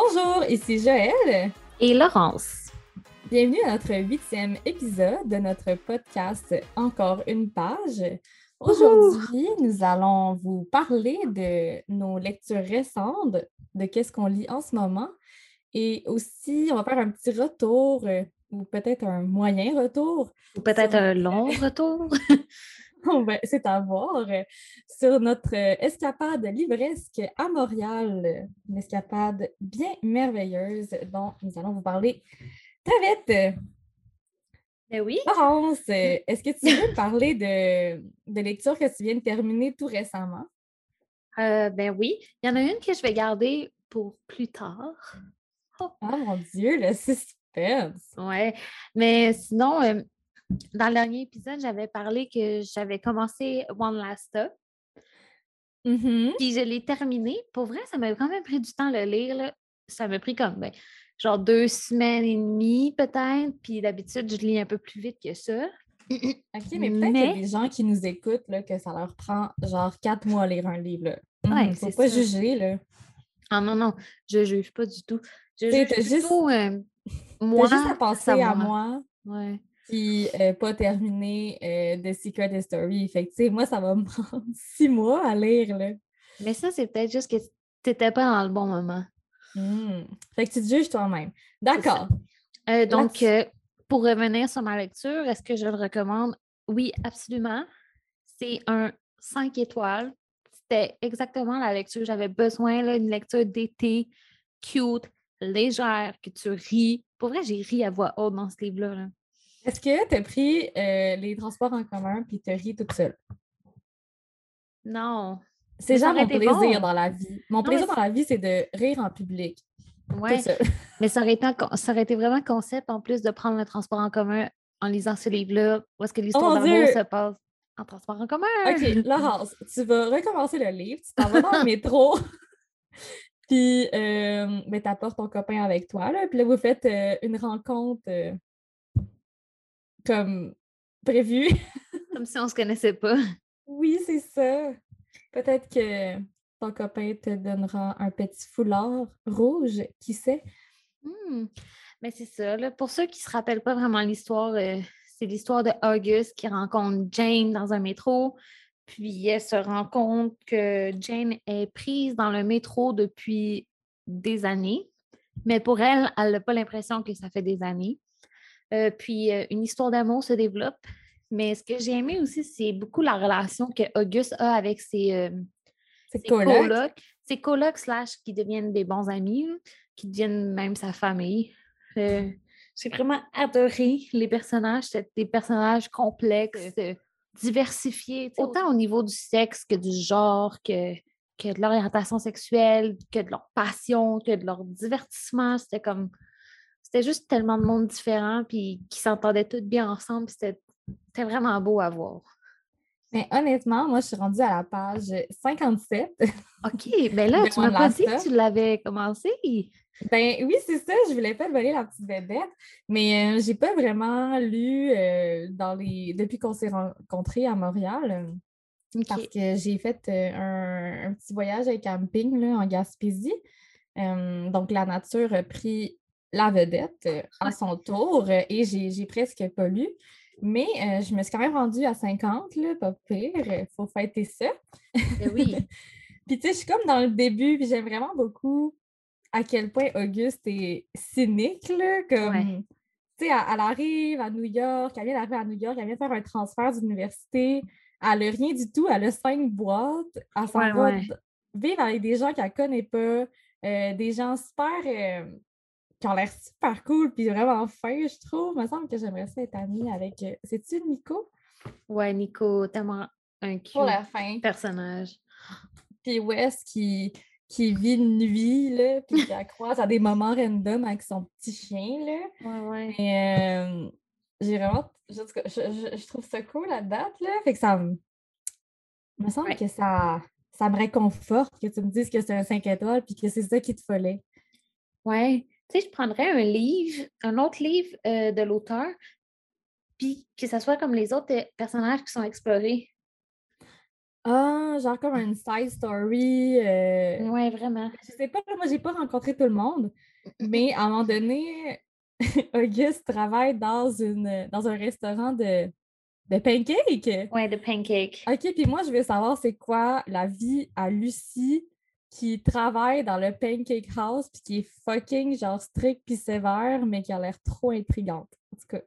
Bonjour, ici Joël et Laurence. Bienvenue à notre huitième épisode de notre podcast Encore une page. Aujourd'hui, nous allons vous parler de nos lectures récentes, de qu'est-ce qu'on lit en ce moment. Et aussi, on va faire un petit retour, euh, ou peut-être un moyen retour. Ou peut-être un long retour. c'est à voir euh, sur notre euh, escapade livresque à Montréal. Une escapade bien merveilleuse dont nous allons vous parler très vite. Ben oui. Laurence, est-ce que tu veux parler de, de lecture que tu viens de terminer tout récemment? Euh, ben oui. Il y en a une que je vais garder pour plus tard. Oh, mon Dieu, le suspense! Ouais. Mais sinon, euh, dans le dernier épisode, j'avais parlé que j'avais commencé One Last Stop. Mm-hmm. Puis je l'ai terminé. Pour vrai, ça m'a quand même pris du temps de le lire. Ça m'a pris comme ben, genre deux semaines et demie peut-être. Puis d'habitude, je lis un peu plus vite que ça. OK, mais peut-être qu'il y a des gens qui nous écoutent là, que ça leur prend genre quatre mois à lire un livre. Il ne faut pas juger. Là. Ah non, non, je juge pas du tout. Je juge juste, euh, moi, juste à penser à moi. Ouais. Puis euh, pas terminé euh, The Secret History. Fait que, moi, ça va me prendre six mois à lire. Là. Mais ça, c'est peut-être juste que tu n'étais pas dans le bon moment. Mmh. Fait que tu te juges toi-même. D'accord. Euh, donc, euh, pour revenir sur ma lecture, est-ce que je le recommande? Oui, absolument. C'est un 5 étoiles. C'était exactement la lecture. J'avais besoin d'une lecture d'été, cute, légère, que tu ris. Pour vrai, j'ai ri à voix haute dans ce livre-là. Est-ce que tu as pris euh, les transports en commun puis tu ris toute seule? Non. C'est genre mon plaisir dans la vie. Mon plaisir dans la vie, c'est de rire en public. Oui. Mais ça aurait, été, ça aurait été vraiment concept en plus de prendre le transport en commun en lisant ce livre-là. Où est-ce que l'histoire oh d'amour se passe? En transport en commun. OK, Laurence, tu vas recommencer le livre, tu t'en vas dans le métro, puis euh, ben, tu apportes ton copain avec toi, là, puis là, vous faites euh, une rencontre euh, comme prévu. comme si on se connaissait pas. Oui, c'est ça. Peut-être que ton copain te donnera un petit foulard rouge, qui sait? Hmm. Mais c'est ça. Pour ceux qui ne se rappellent pas vraiment l'histoire, euh, c'est l'histoire de August qui rencontre Jane dans un métro. Puis elle se rend compte que Jane est prise dans le métro depuis des années. Mais pour elle, elle n'a pas l'impression que ça fait des années. Euh, puis euh, une histoire d'amour se développe. Mais ce que j'ai aimé aussi, c'est beaucoup la relation que Auguste a avec ses, euh, colocs. Ses colocs slash qui deviennent des bons amis, qui deviennent même sa famille. j'ai vraiment adoré les personnages. Des personnages complexes, diversifiés, autant au niveau du sexe que du genre, que, que de l'orientation sexuelle, que de leur passion, que de leur divertissement. C'était comme c'était juste tellement de monde différent, puis qui s'entendaient tous bien ensemble. C'était vraiment beau à voir. Mais honnêtement, moi, je suis rendue à la page 57. OK, bien là, tu m'as pas dit que tu l'avais commencé. Ben oui, c'est ça, je voulais pas voler la petite bébête, mais je euh, j'ai pas vraiment lu euh, dans les depuis qu'on s'est rencontrés à Montréal. Parce que j'ai fait euh, un, petit voyage avec camping là, en Gaspésie. donc, la nature a pris la vedette euh, à son tour euh, et j'ai presque pas lu. Mais euh, je me suis quand même rendue à 50, là, pas pire. Il faut fêter ça. Ben oui. puis tu sais, je suis comme dans le début, puis j'aime vraiment beaucoup à quel point Auguste est cynique, là, comme... Tu sais, elle, arrive à New York, elle vient d'arriver à New York, elle vient faire un transfert d'université, elle n'a rien du tout, elle a cinq boîtes, elle s'en va vivre avec des gens qu'elle ne connaît pas, des gens super qui ont l'air super cool puis vraiment fin, je trouve. Il me semble que j'aimerais ça être amie avec. Euh, c'est-tu Nico? Ouais, Nico, tellement un la fin. personnage. Puis Wes qui, qui vit une nuit, là, puis qui croise à des moments random avec son petit chien, là. Ouais, ouais. Et euh, j'ai vraiment. Je, je, je, trouve ça cool la date, là. Fait que ça me. Il me semble que ça, ça me réconforte que tu me dises que c'est un 5 étoiles puis que c'est ça qui te fallait. Ouais tu sais, je prendrais un livre, un autre livre euh, de l'auteur, puis que ça soit comme les autres euh, personnages qui sont explorés. Ah, genre comme une side story. Euh... Ouais, vraiment. Je sais pas, moi, j'ai pas rencontré tout le monde, mais à un moment donné, Auguste travaille dans, une, dans un restaurant de, de pancakes. Ouais, de pancakes. OK, puis moi, je veux savoir c'est quoi la vie à Lucie qui travaille dans le Pancake House puis qui est fucking genre strict puis sévère, mais qui a l'air trop intrigante. En tout cas.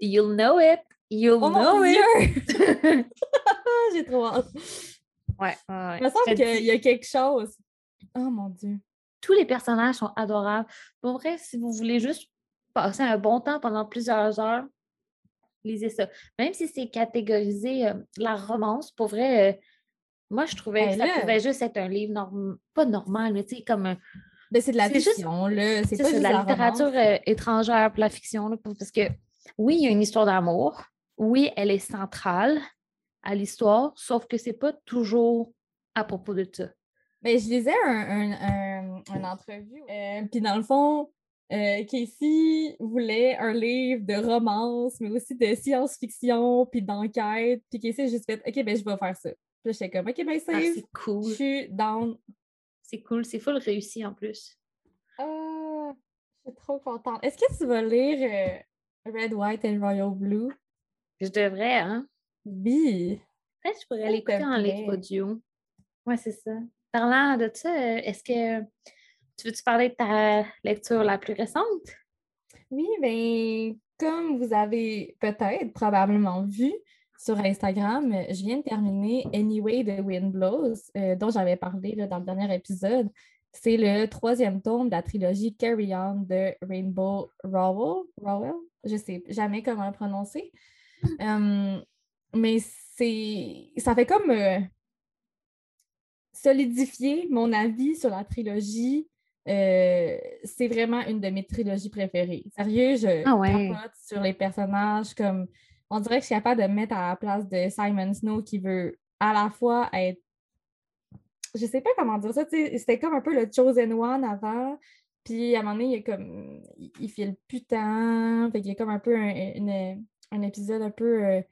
You'll know it. You'll oh know it. J'ai trop hâte. Ouais, ouais. Il me semble qu'il y a quelque chose. Oh mon Dieu. Tous les personnages sont adorables. Pour vrai, si vous voulez juste passer un bon temps pendant plusieurs heures, lisez ça. Même si c'est catégorisé euh, la romance, pour vrai, euh, moi, je trouvais que ça pouvait juste être un livre pas normal, mais tu sais, comme un. Ben, c'est de la fiction, là. C'est pas de la, littérature euh, étrangère pour la fiction, là, parce que oui, il y a une histoire d'amour. Oui, elle est centrale à l'histoire, sauf que c'est pas toujours à propos de ça. Mais ben, je lisais un, un, entrevue, euh, puis dans le fond, euh, Casey voulait un livre de romance, mais aussi de science-fiction, puis d'enquête. Puis Casey a juste fait OK, ben je vais faire ça. Puis j'étais comme, OK, ben ah, c'est cool. Je suis down. C'est cool, c'est full réussi en plus. Ah, je suis trop contente. Est-ce que tu vas lire euh, Red, White and Royal Blue? Je devrais, hein? Oui. Peut-être que je pourrais l'écouter en livre audio. Ouais, c'est ça. Parlant de ça, euh, est-ce que tu veux-tu parler de ta lecture la plus récente? Oui, bien, comme vous avez peut-être probablement vu, sur Instagram, je viens de terminer Anyway the Wind Blows, euh, dont j'avais parlé dans le dernier épisode. C'est le troisième tome de la trilogie Carry On de Rainbow Rowell. Rowell? Je ne sais jamais comment le prononcer. Euh, mais c'est ça fait comme euh, solidifier mon avis sur la trilogie. c'est vraiment une de mes trilogies préférées. Sérieux, je ah sur les personnages comme on dirait que je suis capable de me mettre à la place de Simon Snow qui veut à la fois être. Je sais pas comment dire ça, c'était comme un peu le Chosen One avant. Puis à un moment donné, il, est comme, il, fait le putain. Fait qu'il y a comme un peu un, épisode un peu euh,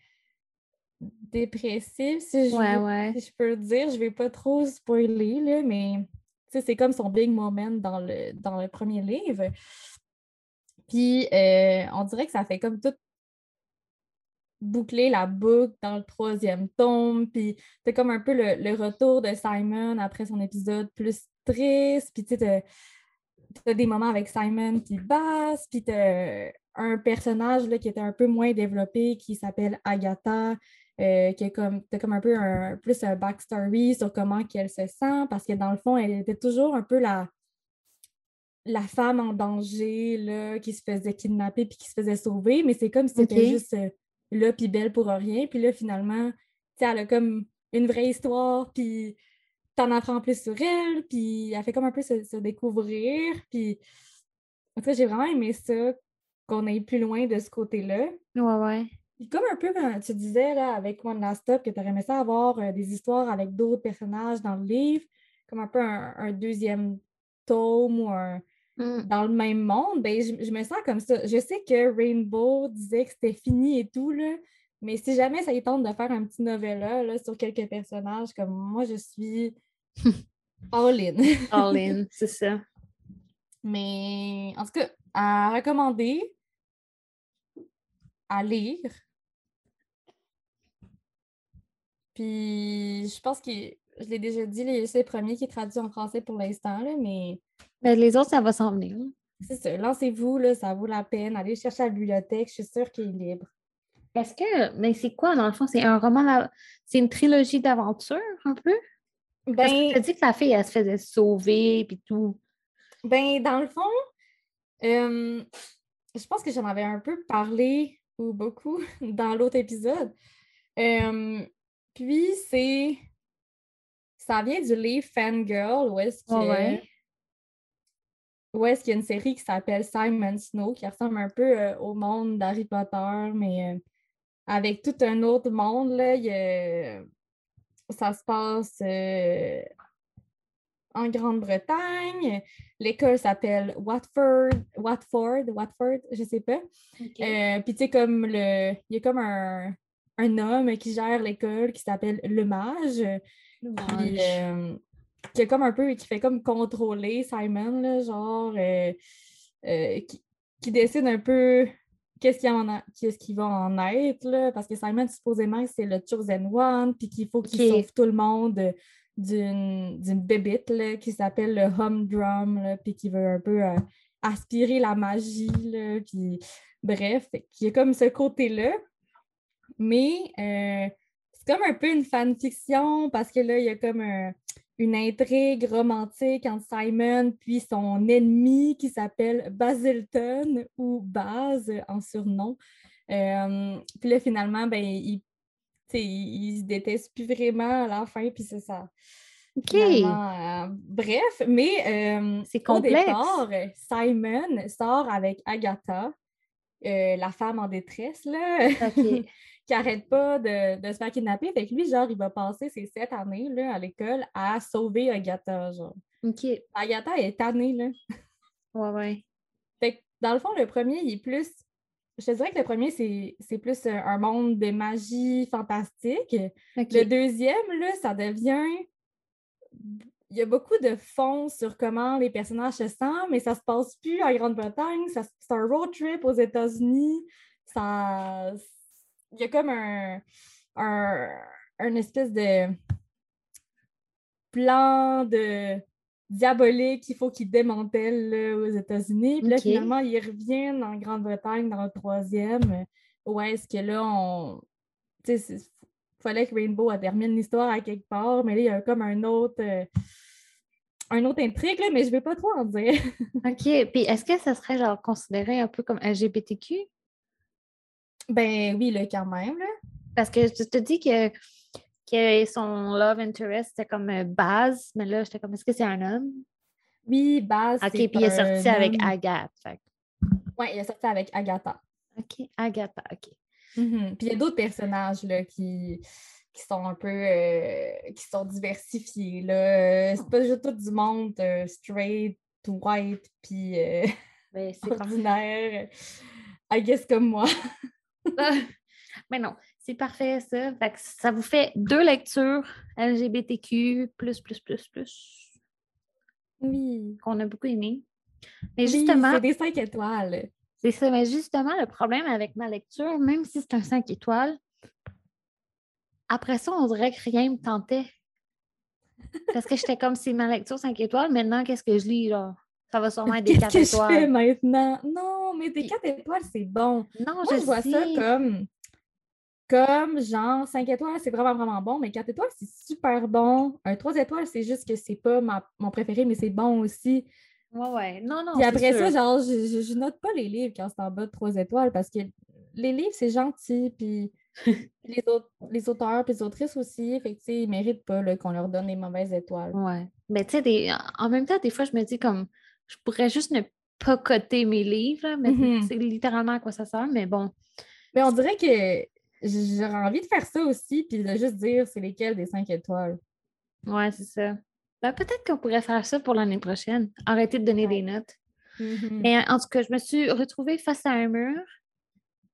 dépressif, si je, je peux le dire. Je vais pas trop spoiler, là, mais c'est comme son big moment dans le, dans le premier livre. Puis euh, on dirait que ça fait comme tout boucler la boucle dans le troisième tome. Puis c'est comme un peu le, retour de Simon après son épisode plus triste. Puis tu sais, as des moments avec Simon qui basse. Puis tu un personnage là, qui était un peu moins développé qui s'appelle Agatha. Euh, qui est comme, comme un peu un, plus un backstory sur comment qu'elle se sent, parce que dans le fond, elle était toujours un peu la, la femme en danger là, qui se faisait kidnapper puis qui se faisait sauver, mais c'est comme si c'était juste euh, là, puis belle pour rien. Puis là, finalement, elle a comme une vraie histoire, puis t'en apprends plus sur elle, puis elle fait comme un peu se, découvrir. Puis, en fait, j'ai vraiment aimé ça, qu'on aille plus loin de ce côté-là. Ouais, ouais. Puis comme un peu quand tu disais là, avec One Last Stop que tu aurais aimé ça avoir euh, des histoires avec d'autres personnages dans le livre, comme un peu un deuxième tome ou un, Mmh. dans le même monde, ben, je, me sens comme ça. Je sais que Rainbow disait que c'était fini et tout, là, mais si jamais ça y tente de faire un petit novella là, sur quelques personnages, comme moi, je suis all in. all in, c'est ça. Mais en tout cas, à recommander, à lire. Puis je pense que je l'ai déjà dit, c'est le premier qui est traduit en français pour l'instant, mais mais les autres, ça va s'en venir. C'est ça. Lancez-vous, ça vaut la peine. Allez chercher à la bibliothèque. Je suis sûre qu'il est libre. Est-ce que. Mais c'est quoi, dans le fond? C'est un roman. C'est une trilogie d'aventure, un peu? Ben, Parce que tu as dit que la fille, elle se faisait sauver puis tout. Ben, dans le fond, euh, je pense que j'en avais un peu parlé, ou beaucoup, dans l'autre épisode. Euh, puis, c'est. Ça vient du livre Fangirl, où est-ce que où est-ce qu'il y a une série qui s'appelle Simon Snow, qui ressemble un peu euh, au monde d'Harry Potter, mais euh, avec tout un autre monde. Là, ça se passe euh, en Grande-Bretagne. L'école s'appelle Watford, Watford, Watford, je sais pas. puis tu sais, comme le. Il y a comme un, un homme qui gère l'école qui s'appelle Le Mage. Puis, euh, qui comme un peu, qui fait comme contrôler Simon, là, genre, euh, euh, qui, décide un peu qu'est-ce qui, qu'est-ce qui va en être, là, parce que Simon, supposément, c'est le Chosen One, puis qu'il faut qu'il sauve tout le monde d'une, bébite qui s'appelle le Humdrum, puis qui veut un peu aspirer la magie, puis bref, il y a comme ce côté-là. Mais c'est comme un peu une fanfiction parce que là, il y a comme une intrigue romantique entre Simon puis son ennemi qui s'appelle Basilton ou Baz en surnom. Euh, puis là, finalement, ben, il, il, se déteste plus vraiment à la fin, puis c'est ça. OK. Euh, bref, mais euh, c'est. Au départ, Simon sort avec Agatha, la femme en détresse, là. OK. qui n'arrête pas de, se faire kidnapper. Fait que lui, genre, il va passer ses sept années là, à l'école à sauver Agatha, genre. OK. Agatha est tannée, là. Ouais, ouais. Fait que, dans le fond, le premier, il est plus... Je te dirais que le premier, c'est plus un monde de magie fantastique. Le deuxième, là, ça devient... Il y a beaucoup de fonds sur comment les personnages se sentent, mais ça se passe plus en Grande-Bretagne. C'est un road trip aux États-Unis. Ça, il y a comme un, un, espèce de plan de diabolique qu'il faut qu'il démantèle aux États-Unis. Puis là, finalement, ils reviennent en Grande-Bretagne dans le troisième. Où est-ce que là, on. Tu sais, il fallait que Rainbow termine l'histoire à quelque part, mais là, il y a comme un autre. Euh, un autre intrigue, là, mais je ne vais pas trop en dire. OK. Puis est-ce que ça serait genre considéré un peu comme LGBTQ? Ben oui, là, quand même. Là. Parce que je te dis que, que son love interest, c'était comme euh, base, mais là, j'étais comme, est-ce que c'est un homme? Oui, base. OK, puis il est sorti avec Agatha. Oui, il est sorti avec Agatha. OK, Agatha, OK. Mm-hmm. Puis il y a d'autres personnages là, qui, qui sont un peu euh, qui sont diversifiés. Là. C'est pas juste tout du monde euh, straight, white, puis ben, ordinaire. I guess comme moi. Mais non, c'est parfait ça. ça vous fait deux lectures LGBTQ, plus, plus, plus, plus. Oui. Qu'on a beaucoup aimé. Mais justement. C'est des cinq étoiles. C'est ça. Mais justement, le problème avec ma lecture, même si c'est un 5 étoiles, après ça, on dirait que rien me tentait. Parce que j'étais comme, c'est ma lecture 5 étoiles, maintenant, qu'est-ce que je lis, là? Ça va sûrement être des 4 étoiles. Qu'est-ce que je fais maintenant? Non, mais des 4 étoiles, c'est bon. Non, Moi, je, vois ça comme, comme genre 5 étoiles, c'est vraiment, vraiment bon, mais 4 étoiles, c'est super bon. Un 3 étoiles, c'est juste que c'est pas mon préféré, mais c'est bon aussi. Ouais, ouais. Non, non. Puis après ça, genre, je, je, note pas les livres quand c'est en bas de 3 étoiles parce que les livres, c'est gentil, puis les, autres, les auteurs et les autrices aussi, fait que, ils méritent pas qu'on leur donne les mauvaises étoiles. Ouais. Mais tu sais, en même temps, des fois, je me dis comme je pourrais juste ne pas coter mes livres, mais mm-hmm. c'est littéralement à quoi ça sert, mais bon. Mais on dirait que j'aurais envie de faire ça aussi, puis de juste dire c'est lesquels des cinq étoiles. Ouais, c'est ça. Ben, peut-être qu'on pourrait faire ça pour l'année prochaine. Arrêter de donner des notes. Mm-hmm. Mais en tout cas, je me suis retrouvée face à un mur.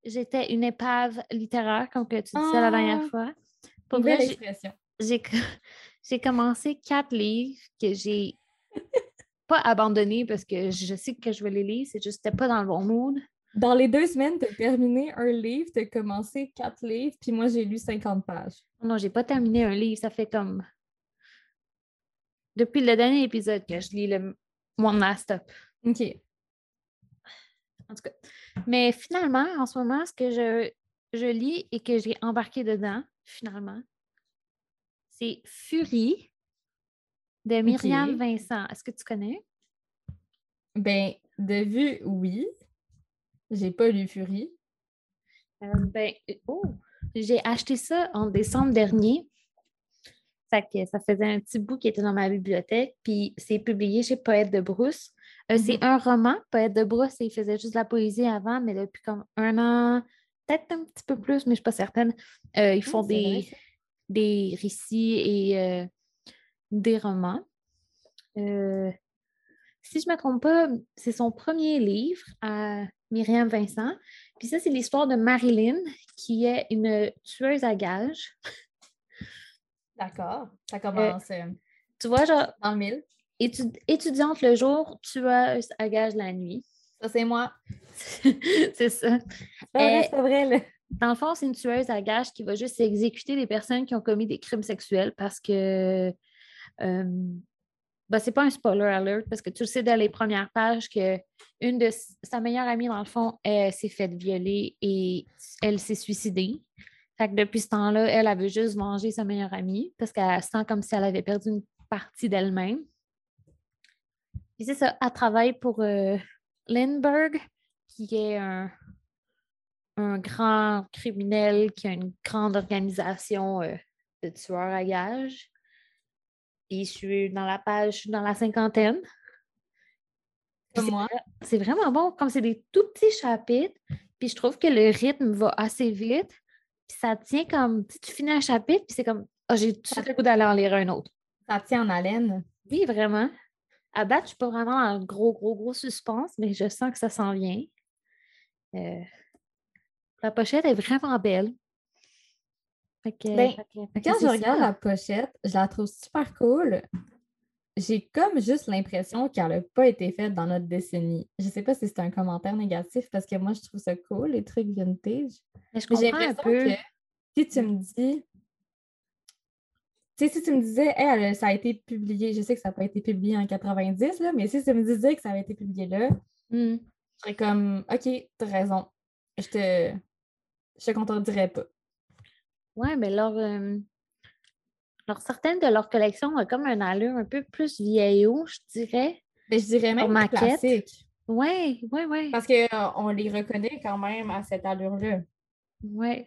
J'étais une épave littéraire, comme que tu disais la dernière ah! fois. Pour expression. J'ai commencé quatre livres que j'ai pas abandonné parce que je sais que je vais les lire, c'est juste que pas dans le bon mood. Dans les deux semaines, tu as terminé un livre, tu as commencé quatre livres, puis moi, j'ai lu 50 pages. Non, j'ai pas terminé un livre. Ça fait comme. Depuis le dernier épisode que je lis le One Last Up. OK. En tout cas. Mais finalement, en ce moment, ce que je, je lis et que j'ai embarqué dedans, finalement, c'est Fury de Myriam Vincent. Est-ce que tu connais? Ben, de vue, oui. J'ai pas lu Fury. Euh, ben, oh, j'ai acheté ça en décembre dernier. Ça, ça faisait un petit bout qui était dans ma bibliothèque, puis c'est publié chez Poète de Brousse. Euh, c'est mhm. un roman, Poète de Brousse, il faisait juste de la poésie avant, mais depuis comme un an, peut-être un petit peu plus, mais je ne suis pas certaine, euh, ils font des, des récits et des romans. Euh, si je ne me trompe pas, c'est son premier livre à Myriam Vincent. Puis ça, c'est l'histoire de Marilyn, qui est une tueuse à gages. D'accord. Ça commence. Euh, tu vois, genre. En mille. étudiante le jour, tueuse à gages la nuit. Ça, c'est moi. c'est ça. C'est vrai, là. Dans le fond, c'est une tueuse à gages qui va juste exécuter des personnes qui ont commis des crimes sexuels parce que. Euh, ben, c'est pas un spoiler alert parce que tu le sais dans les premières pages que une de sa meilleure amie, dans le fond, s'est faite violer et elle s'est suicidée. Fait que depuis ce temps-là, elle, avait juste manger sa meilleure amie parce qu'elle sent comme si elle avait perdu une partie d'elle-même. Puis c'est ça, elle travaille pour euh, Lindbergh, qui est un, un, grand criminel qui a une grande organisation euh, de tueurs à gages. Puis je suis dans la page, dans la cinquantaine. C'est vraiment bon, comme c'est des tout petits chapitres. Puis je trouve que le rythme va assez vite. Puis ça tient comme, tu finis un chapitre, puis c'est comme, oh, j'ai tout le goût d'aller en lire un autre. Ça tient en haleine. Oui, vraiment. À date, je suis pas vraiment en gros, gros, gros suspense, mais je sens que ça s'en vient. Euh, la pochette est vraiment belle. Ben, quand je regarde la pochette, je la trouve super cool. J'ai comme juste l'impression qu'elle n'a pas été faite dans notre décennie. Je ne sais pas si c'est un commentaire négatif parce que moi, je trouve ça cool, les trucs vintage. Mais un peu. Que si tu me dis. Si tu me disais, hey, ça a été publié, je sais que ça n'a pas été publié en 90, là, mais si tu me disais que ça avait été publié là, hmm. je serais comme, OK, tu as raison. Je te, je te contredirais pas. Oui, mais leur, euh, leur, certaines de leurs collections ont comme un allure un peu plus vieillot, je dirais. Mais je dirais même classique. Oui, oui, oui. Parce qu'on les reconnaît quand même à cette allure-là. Oui.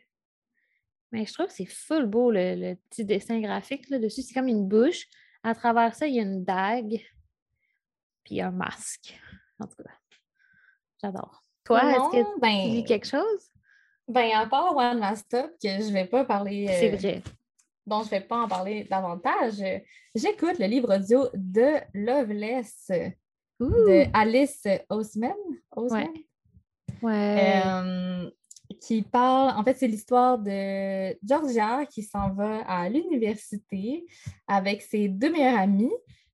Mais je trouve que c'est full beau le, petit dessin graphique là, dessus. C'est comme une bouche. À travers ça, il y a une dague. Puis un masque. En tout cas, j'adore. Toi, est-ce que tu ben dis quelque chose? Ben, à part One Last Stop, que je ne vais pas parler. C'est euh, vrai. Dont je ne vais pas en parler davantage, j'écoute le livre audio de Loveless de Alice Osman. Osman? Ouais. Euh, qui parle, en fait, c'est l'histoire de Georgia qui s'en va à l'université avec ses deux meilleures amies.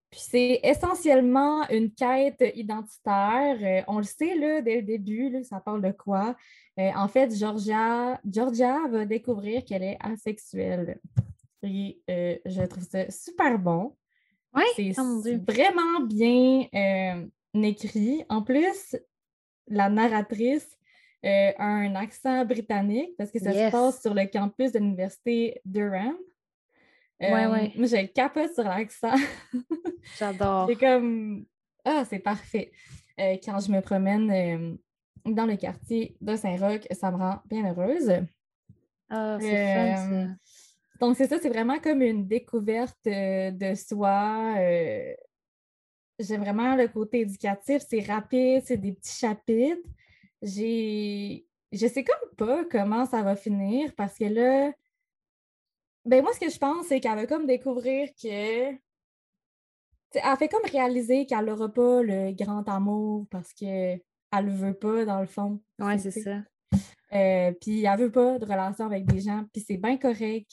Puis c'est essentiellement une quête identitaire. Euh, on le sait là, dès le début, ça parle de quoi? Euh, en fait, Georgia, Georgia va découvrir qu'elle est asexuelle. Et euh, je trouve ça super bon. Oui, c'est oh vraiment bien écrit. En plus, la narratrice a un accent britannique parce que ça se passe sur le campus de l'université Durham. Oui, oui. Moi, j'ai le capote sur l'accent. J'adore. C'est comme, ah, c'est parfait. quand je me promène dans le quartier de Saint-Roch, ça me rend bien heureuse. Ah, c'est fun, euh, Donc, c'est ça, c'est vraiment comme une découverte euh, de soi. Euh, j'aime vraiment le côté éducatif, c'est rapide, c'est des petits chapitres. J'ai. Je sais comme pas comment ça va finir parce que là, ben moi, ce que je pense, c'est qu'elle va comme découvrir que. elle fait comme réaliser qu'elle n'aura pas le grand amour parce que elle le veut pas, dans le fond. Oui, c'est ça. Euh, puis elle veut pas de relation avec des gens, puis c'est bien correct.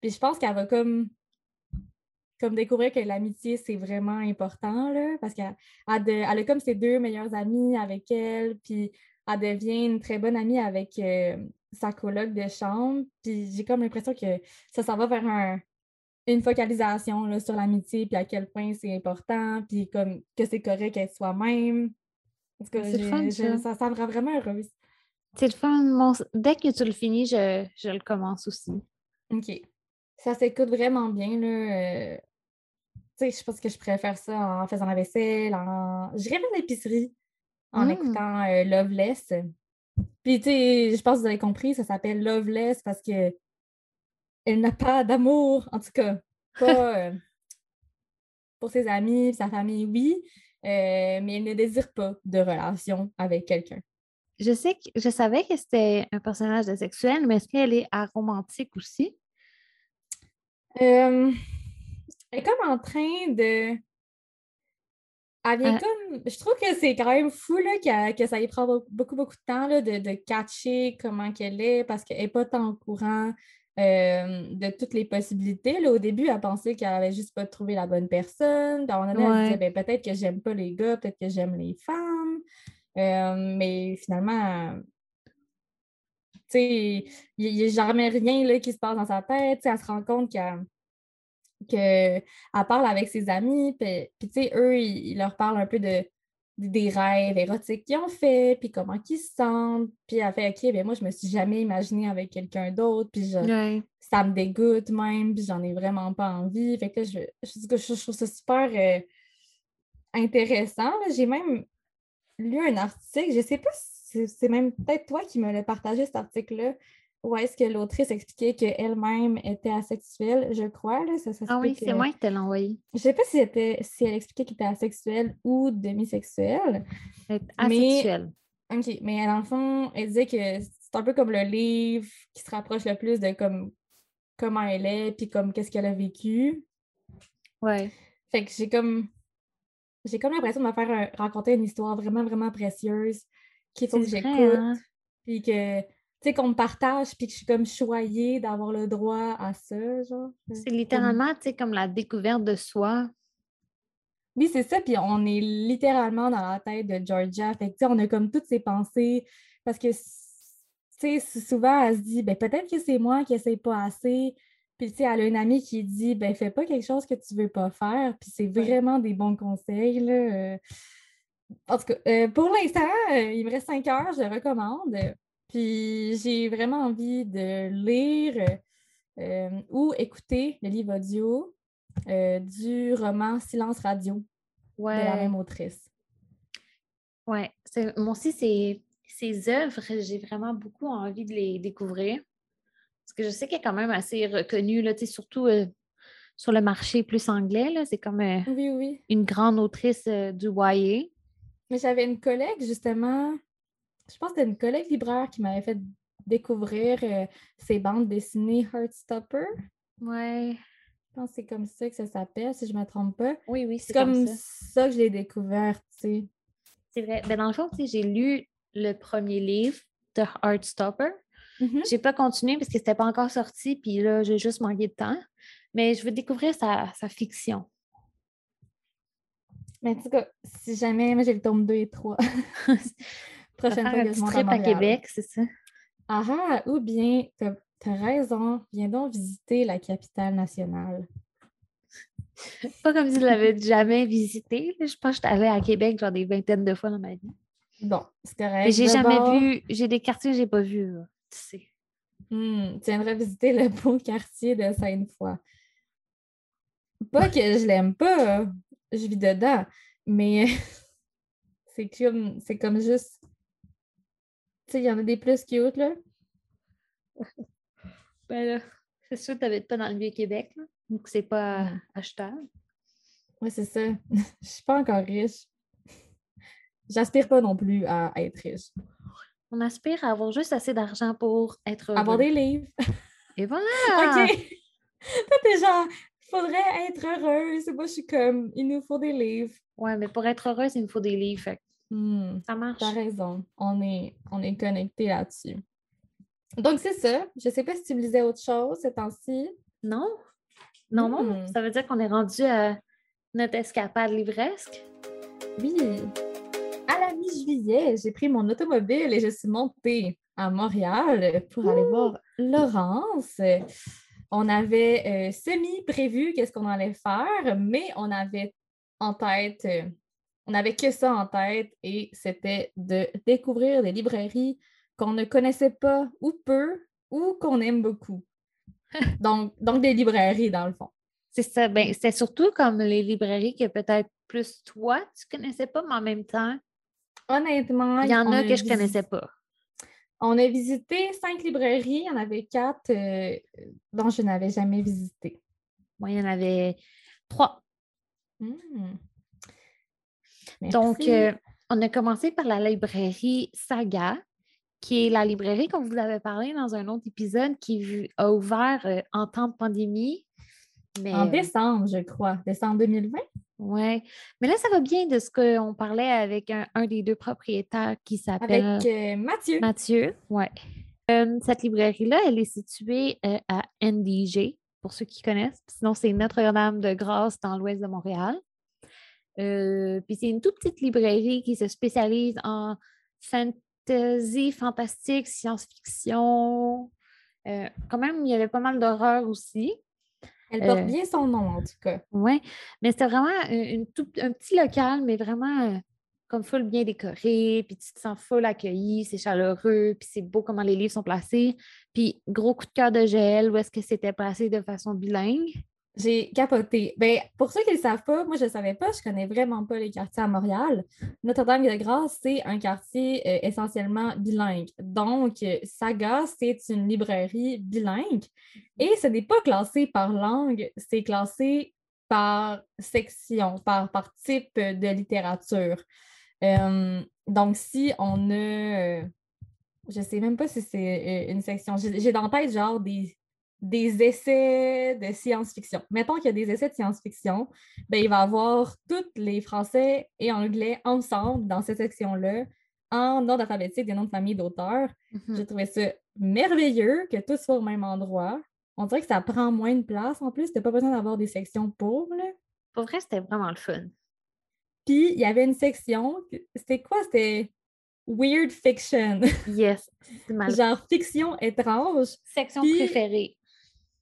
Puis je pense qu'elle va comme, comme découvrir que l'amitié, c'est vraiment important, là, parce qu'elle a comme ses deux meilleures amies avec elle, puis elle devient une très bonne amie avec euh, sa coloc de chambre. Puis j'ai comme l'impression que ça s'en va vers une focalisation là, sur l'amitié, puis à quel point c'est important, puis comme que c'est correct être soi-même. Parce que c'est fun, ça. ça. ça. me rend vraiment heureuse. C'est le fun. Dès que tu le finis, je, je, le commence aussi. OK. Ça s'écoute vraiment bien. Là. Euh, tu sais, je pense que je préfère ça en faisant la vaisselle, en. Je rêve l'épicerie en mmh. écoutant euh, Loveless. Puis, tu sais, je pense que vous avez compris, ça s'appelle Loveless parce que elle n'a pas d'amour, en tout cas, pas euh, pour ses amis, sa famille, oui, euh, mais elle ne désire pas de relation avec quelqu'un. Je sais que je savais que c'était un personnage de sexuel, mais est-ce qu'elle est aromantique aussi? Euh, elle est comme en train de. Elle vient comme. Je trouve que c'est quand même fou là, que ça y prend beaucoup, beaucoup de temps là, de, de catcher comment qu'elle est parce qu'elle n'est pas tant au courant euh, de toutes les possibilités. Là, au début, elle pensait qu'elle avait juste pas trouvé la bonne personne. Dans elle disait ben, peut-être que j'aime pas les gars, peut-être que j'aime les femmes. Euh, mais finalement, tu sais, il n'y a jamais rien là, qui se passe dans sa tête. elle se rend compte qu'elle qu'elle parle avec ses amis, puis, tu sais, eux, ils, leur parlent un peu de, des rêves érotiques qu'ils ont fait, puis comment ils se sentent. Puis elle fait OK, ben moi, je me suis jamais imaginée avec quelqu'un d'autre, puis ça me dégoûte même, puis j'en ai vraiment pas envie. Fait que là, je, je, je, trouve ça super euh, intéressant. J'ai même lu un article, je sais pas si c'est même peut-être toi qui me l'as partagé cet article-là, où est-ce que l'autrice expliquait qu'elle-même était asexuelle, je crois. Là, ça, ah oui, c'est moi qui te l'ai envoyé. Je ne sais pas si, si elle expliquait qu'elle était asexuelle ou demisexuelle. Asexuelle. Mais... OK, mais dans le fond, elle disait que c'est un peu comme le livre qui se rapproche le plus de comme comment elle est, puis comme qu'est-ce qu'elle a vécu. Ouais. Fait que j'ai comme j'ai comme l'impression de me faire raconter une histoire vraiment, vraiment précieuse qu'il faut que j'écoute. Hein? Puis que sais, qu'on me partage, puis que je suis comme choyée d'avoir le droit à ça, genre. C'est littéralement, tu sais, comme la découverte de soi. Oui, c'est ça, puis on est littéralement dans la tête de Georgia. Fait que, tu sais, on a comme toutes ces pensées, parce que, tu sais, souvent, elle se dit, ben peut-être que c'est moi qui essaye pas assez, puis, tu sais, elle a une amie qui dit, ben fais pas quelque chose que tu veux pas faire, puis c'est vraiment des bons conseils, là. Euh. En tout cas, euh, pour l'instant, euh, il me reste cinq heures, je recommande. Puis j'ai vraiment envie de lire euh, ou écouter le livre audio euh, du roman Silence Radio de la même autrice. Oui, moi aussi, ces, ces œuvres, j'ai vraiment beaucoup envie de les découvrir. Parce que je sais qu'elle est quand même assez reconnue, là, surtout euh, sur le marché plus anglais. C'est comme une grande autrice du YA. Mais j'avais une collègue, justement, je pense que c'était une collègue libraire qui m'avait fait découvrir euh, ces bandes dessinées Heartstopper. Ouais. Je pense que c'est comme ça que ça s'appelle, si je ne me trompe pas. Oui, oui, c'est comme, ça. que je l'ai découvert, tu sais. C'est vrai. Ben, dans le fond, j'ai lu le premier livre de Heartstopper. Je mm-hmm. J'ai pas continué parce que c'était pas encore sorti, puis là, j'ai juste manqué de temps. Mais je veux découvrir sa, sa fiction. Mais en tout cas, si jamais, moi j'ai le tome 2 et 3. Prochaine fois que je monte à, Québec, c'est ça? Ah, ah ou bien, tu as, raison, viens donc visiter la capitale nationale. Pas comme si je l'avais jamais visité. Je pense que je suis allée à Québec genre des vingtaines de fois dans ma vie. Bon, c'est correct. j'ai jamais vu, j'ai des quartiers que j'ai pas vus, tu sais. Hmm, tu viendrais visiter le beau quartier de Sainte-Foy. Pas que je l'aime pas, je vis dedans, mais c'est comme, c'est comme juste sais, il y en a des plus cute, là. ben là, c'est sûr que tu n'habites pas dans le Vieux-Québec, là. Donc, c'est pas achetable. Oui, c'est ça. Je suis pas encore riche. J'aspire pas non plus à être riche. On aspire à avoir juste assez d'argent pour être heureux. Avoir des livres. Et voilà! OK! Toi, t'es genre, faudrait être heureuse. Moi, je suis comme, il nous faut des livres. Ouais, mais pour être heureuse, il nous faut des livres. Hmm, ça marche. T'as raison. On est, on est connecté là-dessus. Donc, c'est ça. Je ne sais pas si tu me disais autre chose ces temps-ci. Non. Non, non. Hmm. Ça veut dire qu'on est rendu à notre escapade livresque. Oui. À la mi-juillet, j'ai pris mon automobile et je suis montée à Montréal pour aller voir Laurence. On avait euh, semi-prévu qu'est-ce qu'on allait faire, mais on avait en tête euh, on n'avait que ça en tête et c'était de découvrir des librairies qu'on ne connaissait pas ou peu ou qu'on aime beaucoup. donc, donc, des librairies, dans le fond. C'est ça. Ben, c'est surtout comme les librairies que peut-être plus toi, tu connaissais pas, mais en même temps. Honnêtement, il y en a, que je ne connaissais pas. On a visité cinq librairies, il y en avait quatre euh, dont je n'avais jamais visité. Moi, il y en avait trois. Donc, euh, on a commencé par la librairie Saga, qui est la librairie qu'on vous avait parlé dans un autre épisode qui a ouvert euh, en temps de pandémie. Mais... En décembre, je crois. Décembre 2020? Oui. Mais là, ça va bien de ce qu'on parlait avec un, des deux propriétaires qui s'appelle. Avec euh, Mathieu. Mathieu, oui. Euh, cette librairie-là, elle est située euh, à NDG, pour ceux qui connaissent. Sinon, c'est Notre-Dame-de-Grâce dans l'ouest de Montréal. Puis c'est une toute petite librairie qui se spécialise en fantasy, fantastique, science-fiction. quand même, il y avait pas mal d'horreur aussi. Elle porte euh, bien son nom, en tout cas. Oui, mais c'était vraiment une, un petit local, mais vraiment euh, comme full bien décoré, puis tu te sens full accueilli, c'est chaleureux, puis c'est beau comment les livres sont placés. Puis gros coup de cœur de gel, où est-ce que c'était placé de façon bilingue? J'ai capoté. Ben, pour ceux qui ne le savent pas, moi je ne savais pas, je ne connais vraiment pas les quartiers à Montréal. Notre-Dame-de-Grâce, c'est un quartier euh, essentiellement bilingue. Donc, Saga, c'est une librairie bilingue. Et ce n'est pas classé par langue, c'est classé par section, par, type de littérature. Euh, donc, si on a. Euh, je ne sais même pas si c'est une section. J'ai dans tête genre des des essais de science-fiction. Mettons qu'il y a des essais de science-fiction, ben, il va y avoir tous les français et anglais ensemble dans cette section-là, en ordre alphabétique des noms de famille d'auteurs. Mhm. J'ai trouvé ça merveilleux que tout soit au même endroit. On dirait que ça prend moins de place en plus. Tu pas besoin d'avoir des sections pour. Là. Pour vrai, c'était vraiment le fun. Puis, il y avait une section, c'était quoi? C'était Weird Fiction. Yes. Genre fiction étrange. Section préférée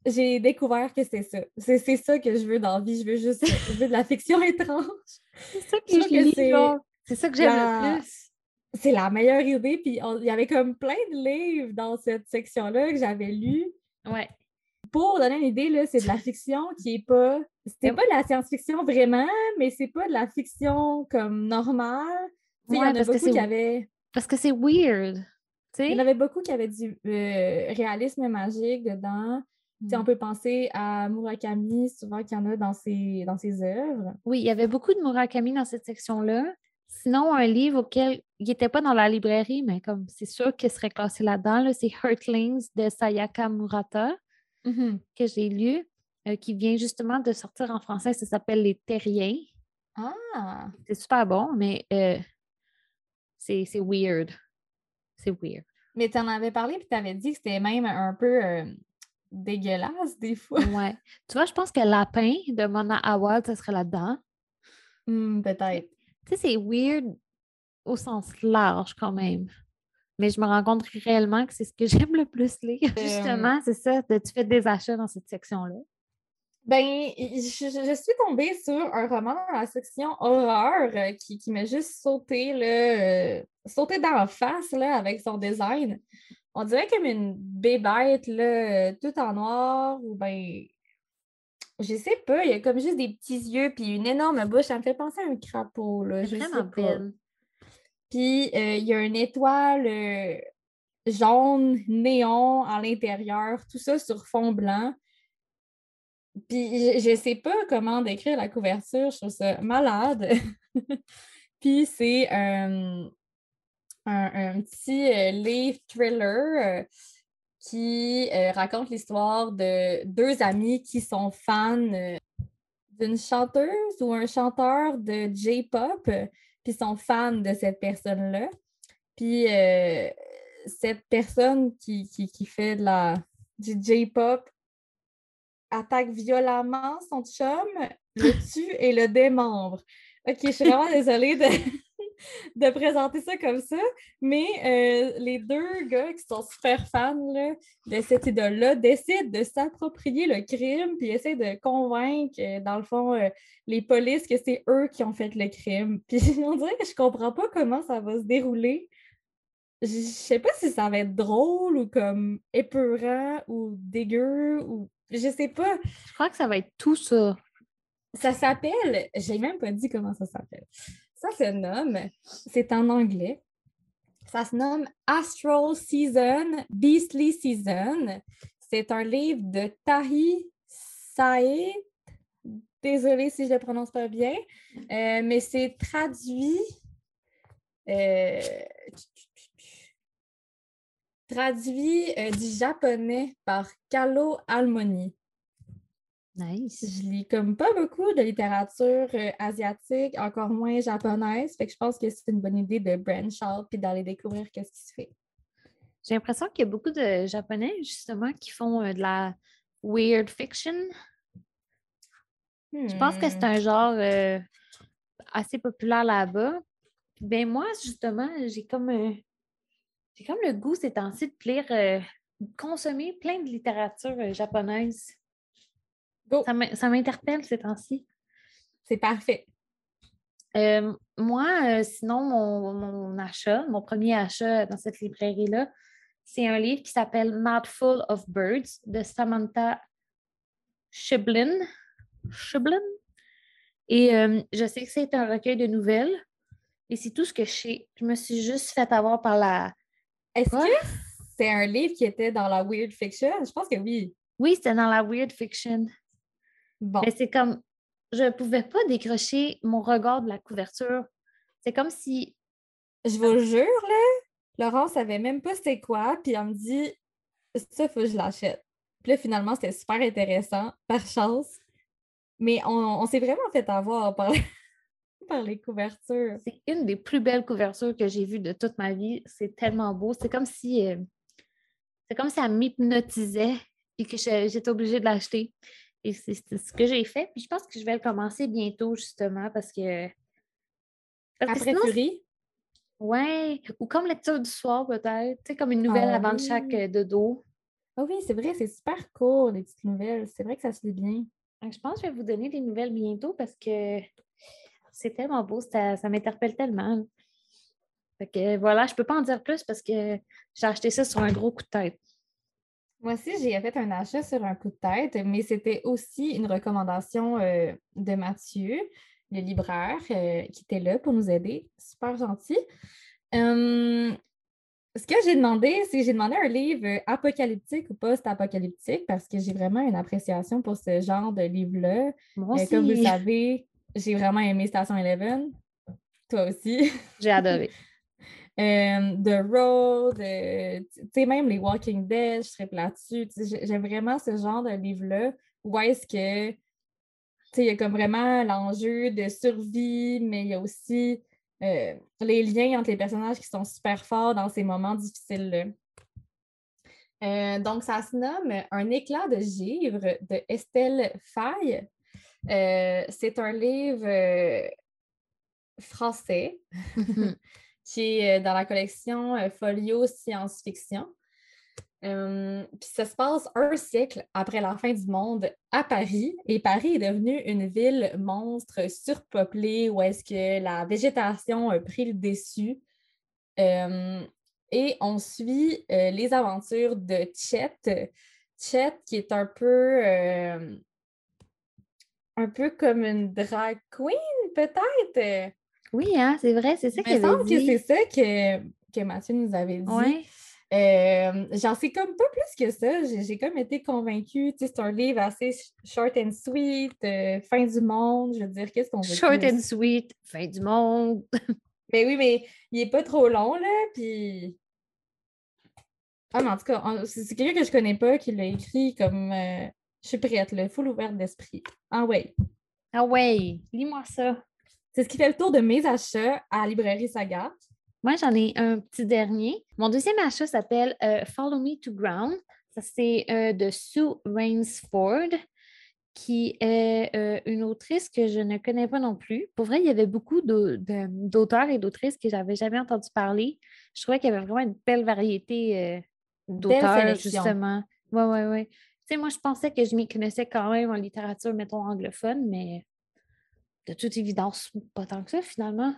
j'ai découvert que c'est ça. C'est ça que je veux dans la vie. Je veux juste je veux de la fiction étrange. C'est ça que, je C'est ça que j'aime le plus. C'est la meilleure idée. Puis il y avait comme plein de livres dans cette section-là que j'avais lus. Ouais. Pour donner une idée, c'est de la fiction qui est pas. C'était pas de la science-fiction vraiment, mais c'est pas de la fiction comme normale. Il y en a beaucoup qui avaient. Parce que c'est weird. Il y en avait beaucoup qui avaient du euh, réalisme magique dedans. On mm. peut penser à Murakami, souvent qu'il y en a dans ses, dans ses œuvres. Oui, il y avait beaucoup de Murakami dans cette section-là. Sinon, un livre auquel il n'était pas dans la librairie, mais comme c'est sûr qu'il serait classé là-dedans, c'est Hurtlings de Sayaka Murata, mm-hmm. que j'ai lu, euh, qui vient justement de sortir en français. Ça s'appelle Les Terriens. Ah! C'est super bon, mais euh, c'est weird. C'est weird. Mais tu en avais parlé, puis tu avais dit que c'était même un peu euh, dégueulasse des fois. Ouais. Tu vois, je pense que Lapin de Mona Awad, ça serait là-dedans. Hmm, peut-être. Tu sais, c'est weird au sens large quand même. Mais je me rends compte réellement que c'est ce que j'aime le plus lire. Euh, Justement, c'est ça. Tu fais des achats dans cette section-là. Ben, je, suis tombée sur un roman dans la section horreur euh, qui, qui m'a juste sauté, là, euh, sauté la face là, avec son design on dirait comme une bébête, là, tout en noir, ou ben. Je sais pas, il y a comme juste des petits yeux puis une énorme bouche. Ça me fait penser à un crapaud, là. Je vraiment belle. Puis euh, il y a une étoile euh, jaune, néon à l'intérieur, tout ça sur fond blanc. Puis je, je sais pas comment décrire la couverture, je trouve ça malade. puis c'est un un, petit euh, livre thriller euh, qui euh, raconte l'histoire de deux amis qui sont fans d'une chanteuse ou un chanteur de J-pop, puis sont fans de cette personne-là. Puis cette personne qui, qui, fait de la, du J-pop attaque violemment son chum, le tue et le démembre. Ok, je suis vraiment désolée de, de présenter ça comme ça, mais euh, les deux gars qui sont super fans de cette idole-là décident de s'approprier le crime puis essaient de convaincre, euh, dans le fond, euh, les polices que c'est eux qui ont fait le crime. Puis on dirait que je comprends pas comment ça va se dérouler. Je sais pas si ça va être drôle ou comme épeurant ou dégueu ou je sais pas. Je crois que ça va être tout ça. Ça s'appelle, j'ai même pas dit comment ça s'appelle. Ça se nomme, c'est en anglais, ça se nomme Astral Season, Beastly Season. C'est un livre de Tahi Saïd. Désolée si je ne le prononce pas bien, euh, mais c'est traduit. Euh, traduit euh, du japonais par Kalo Almoni. Nice. Je lis comme pas beaucoup de littérature euh, asiatique, encore moins japonaise. Fait que je pense que c'est une bonne idée de branch out puis d'aller découvrir qu'est-ce qui se fait. J'ai l'impression qu'il y a beaucoup de Japonais, justement, qui font euh, de la weird fiction. Je pense que c'est Hmm. un genre euh, assez populaire là-bas. Ben moi, justement, j'ai comme j'ai comme le goût ces temps-ci de lire, consommer plein de littérature japonaise. Go. Ça m'in- Ça m'interpelle ces temps-ci. C'est parfait. Euh, moi, euh, sinon, mon, mon achat, mon premier achat dans cette librairie-là, c'est un livre qui s'appelle Mouthful of Birds de Samantha Shiblin. Shiblin? Et euh, je sais que c'est un recueil de nouvelles. Et c'est tout ce que je sais. Je me suis juste fait avoir par la. Est-ce que c'est un livre qui était dans la weird fiction? Je pense que oui. Oui, c'était dans la weird fiction. Bon. Mais c'est comme. Je ne pouvais pas décrocher mon regard de la couverture. C'est comme si Je vous jure, là, Laurence savait même pas c'était quoi, puis elle me dit ça, faut que je l'achète. Puis là, finalement, c'était super intéressant, par chance. Mais on, on s'est vraiment fait avoir par, par les couvertures. C'est une des plus belles couvertures que j'ai vues de toute ma vie. C'est tellement beau. C'est comme si euh, c'est comme si elle m'hypnotisait et que j'étais obligée de l'acheter. Et c'est ce que j'ai fait. Puis je pense que je vais le commencer bientôt, justement, parce que. Parce que Après sinon, Fury, ouais, ou comme lecture du soir, peut-être. Tu sais, comme une nouvelle Ah avant de chaque euh, dodo. ah oui, c'est vrai, c'est super court, les petites nouvelles. C'est vrai que ça se lit bien. Donc, Je pense que je vais vous donner des nouvelles bientôt parce que c'est tellement beau, ça, ça m'interpelle tellement. Fait que voilà, je peux pas en dire plus parce que j'ai acheté ça sur un gros coup de tête. Moi aussi, j'ai fait un achat sur un coup de tête, mais c'était aussi une recommandation euh, de Mathieu, le libraire, euh, qui était là pour nous aider. Super gentil. Ce que j'ai demandé, c'est que j'ai demandé un livre euh, apocalyptique ou post-apocalyptique parce que j'ai vraiment une appréciation pour ce genre de livre-là. Comme vous le savez, j'ai vraiment aimé Station Eleven. Toi aussi. j'ai adoré. The Road, euh, tu sais, même les Walking Dead, je serais là-dessus. J'aime vraiment ce genre de livre-là où est-ce que, tu sais, il y a comme vraiment l'enjeu de survie, mais il y a aussi euh, les liens entre les personnages qui sont super forts dans ces moments difficiles-là. Euh, donc, ça se nomme Un éclat de givre de Estelle Faye. Euh, c'est un livre français qui est euh, dans la collection euh, Folio Science-Fiction. Euh, Puis ça se passe un siècle après la fin du monde à Paris. Et Paris est devenue une ville monstre surpeuplée où est-ce que la végétation a pris le dessus. Et on suit les aventures de Chet. Chet qui est un peu, un peu comme une drag queen, peut-être? Oui, hein, c'est vrai, c'est ça Il me qu'il avait semble que c'est ça que, que Mathieu nous avait dit. Ouais. Euh, J'en sais comme pas plus que ça. J'ai comme été convaincue. Tu sais, c'est un livre assez sh- short and sweet, euh, fin du monde. Je veux dire, qu'est-ce qu'on veut Short plus? and sweet, fin du monde. Mais oui, mais il est pas trop long, là. Puis. Ah, mais en tout cas, c'est quelqu'un que je connais pas qui l'a écrit comme. euh, je suis prête, là, full ouverte d'esprit. Ah, ouais. Ah ouais, lis-moi ça. C'est ce qui fait le tour de mes achats à la librairie Sagat. Moi, j'en ai un petit dernier. Mon deuxième achat s'appelle euh, Follow Me to Ground. Ça, c'est euh, de Sue Rainsford, qui est euh, une autrice que je ne connais pas non plus. Pour vrai, il y avait beaucoup d'auteurs et d'autrices que j'avais jamais entendu parler. Je trouvais qu'il y avait vraiment une belle variété d'auteurs, justement. Oui, oui, oui. Tu sais, moi, je pensais que je m'y connaissais quand même en littérature, mettons, anglophone, mais de toute évidence, pas tant que ça, finalement.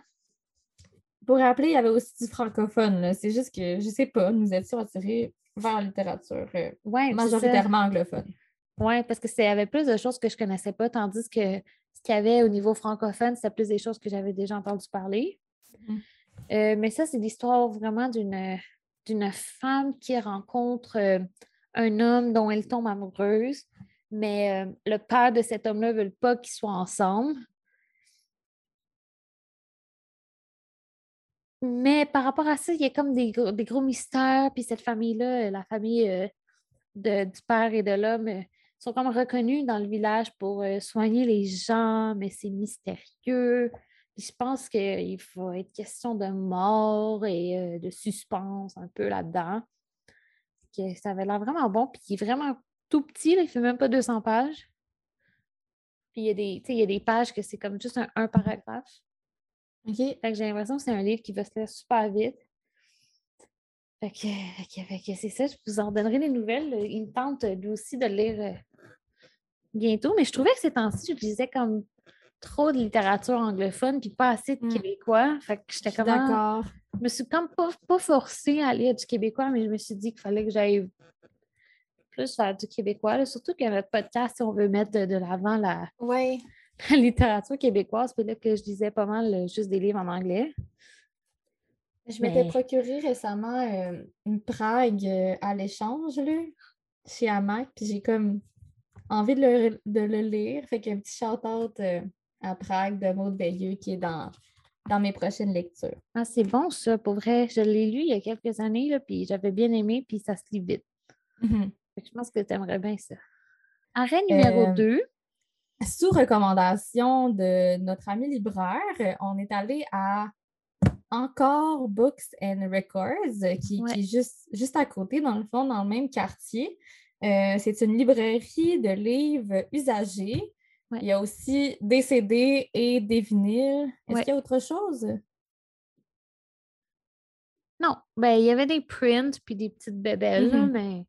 Pour rappeler, il y avait aussi du francophone. C'est juste que, je sais pas, nous étions attirés vers la littérature euh, Ouais, majoritairement anglophone. Oui, parce que y avait plus de choses que je ne connaissais pas, tandis que ce qu'il y avait au niveau francophone, c'était plus des choses que j'avais déjà entendu parler. Mhm. Euh, mais ça, c'est l'histoire vraiment d'une d'une femme qui rencontre euh, un homme dont elle tombe amoureuse, mais euh, le père de cet homme-là ne veut pas qu'ils soient ensemble. Mais par rapport à ça, il y a comme des gros, des gros mystères. Puis cette famille-là, euh, la famille euh, de- du père et de l'homme, euh, sont comme reconnus dans le village pour euh, soigner les gens, mais c'est mystérieux. je pense qu'il va être question de mort et de suspense un peu là-dedans. Ça avait l'air vraiment bon, puis il est vraiment tout petit, il fait même pas 200 pages. Puis il y a des, il y a des pages que c'est comme juste un, paragraphe. OK? Fait que j'ai l'impression que c'est un livre qui va se lire super vite. Fait que, c'est ça, je vous en donnerai des nouvelles. Il me tente lui aussi de le lire euh, bientôt, mais je trouvais que ces temps-ci, je lisais comme trop de littérature anglophone puis pas assez de hmm. québécois. Fait que j'étais comme. Ah, d'accord. Je me suis comme pas, pas forcée à lire du québécois, mais je me suis dit qu'il fallait que j'aille plus faire du québécois. Surtout que notre podcast, si on veut mettre de, l'avant la, littérature québécoise, puis là que je lisais pas mal euh, juste des livres en anglais. Je m'étais procuré récemment euh, une Prague euh, à l'échange chez Amac, puis j'ai comme envie de le, de le lire. Fait qu'un petit shout-out à Prague de Maud Veilleux qui est dans, dans mes prochaines lectures. Ah, c'est bon ça, pour vrai. Je l'ai lu il y a quelques années, là, puis j'avais bien aimé, puis ça se lit vite. Mm-hmm. Je pense que tu aimerais bien ça. Arrêt numéro 2. Sous recommandation de notre ami libraire, on est allé à Encore Books and Records, qui, est juste, juste à côté, dans le fond, dans le même quartier. Euh, c'est une librairie de livres usagés. Il y a aussi des CD et des vinyles. Est-ce qu'il y a autre chose? Non, ben il y avait des prints puis des petites bébelles, mm-hmm. mais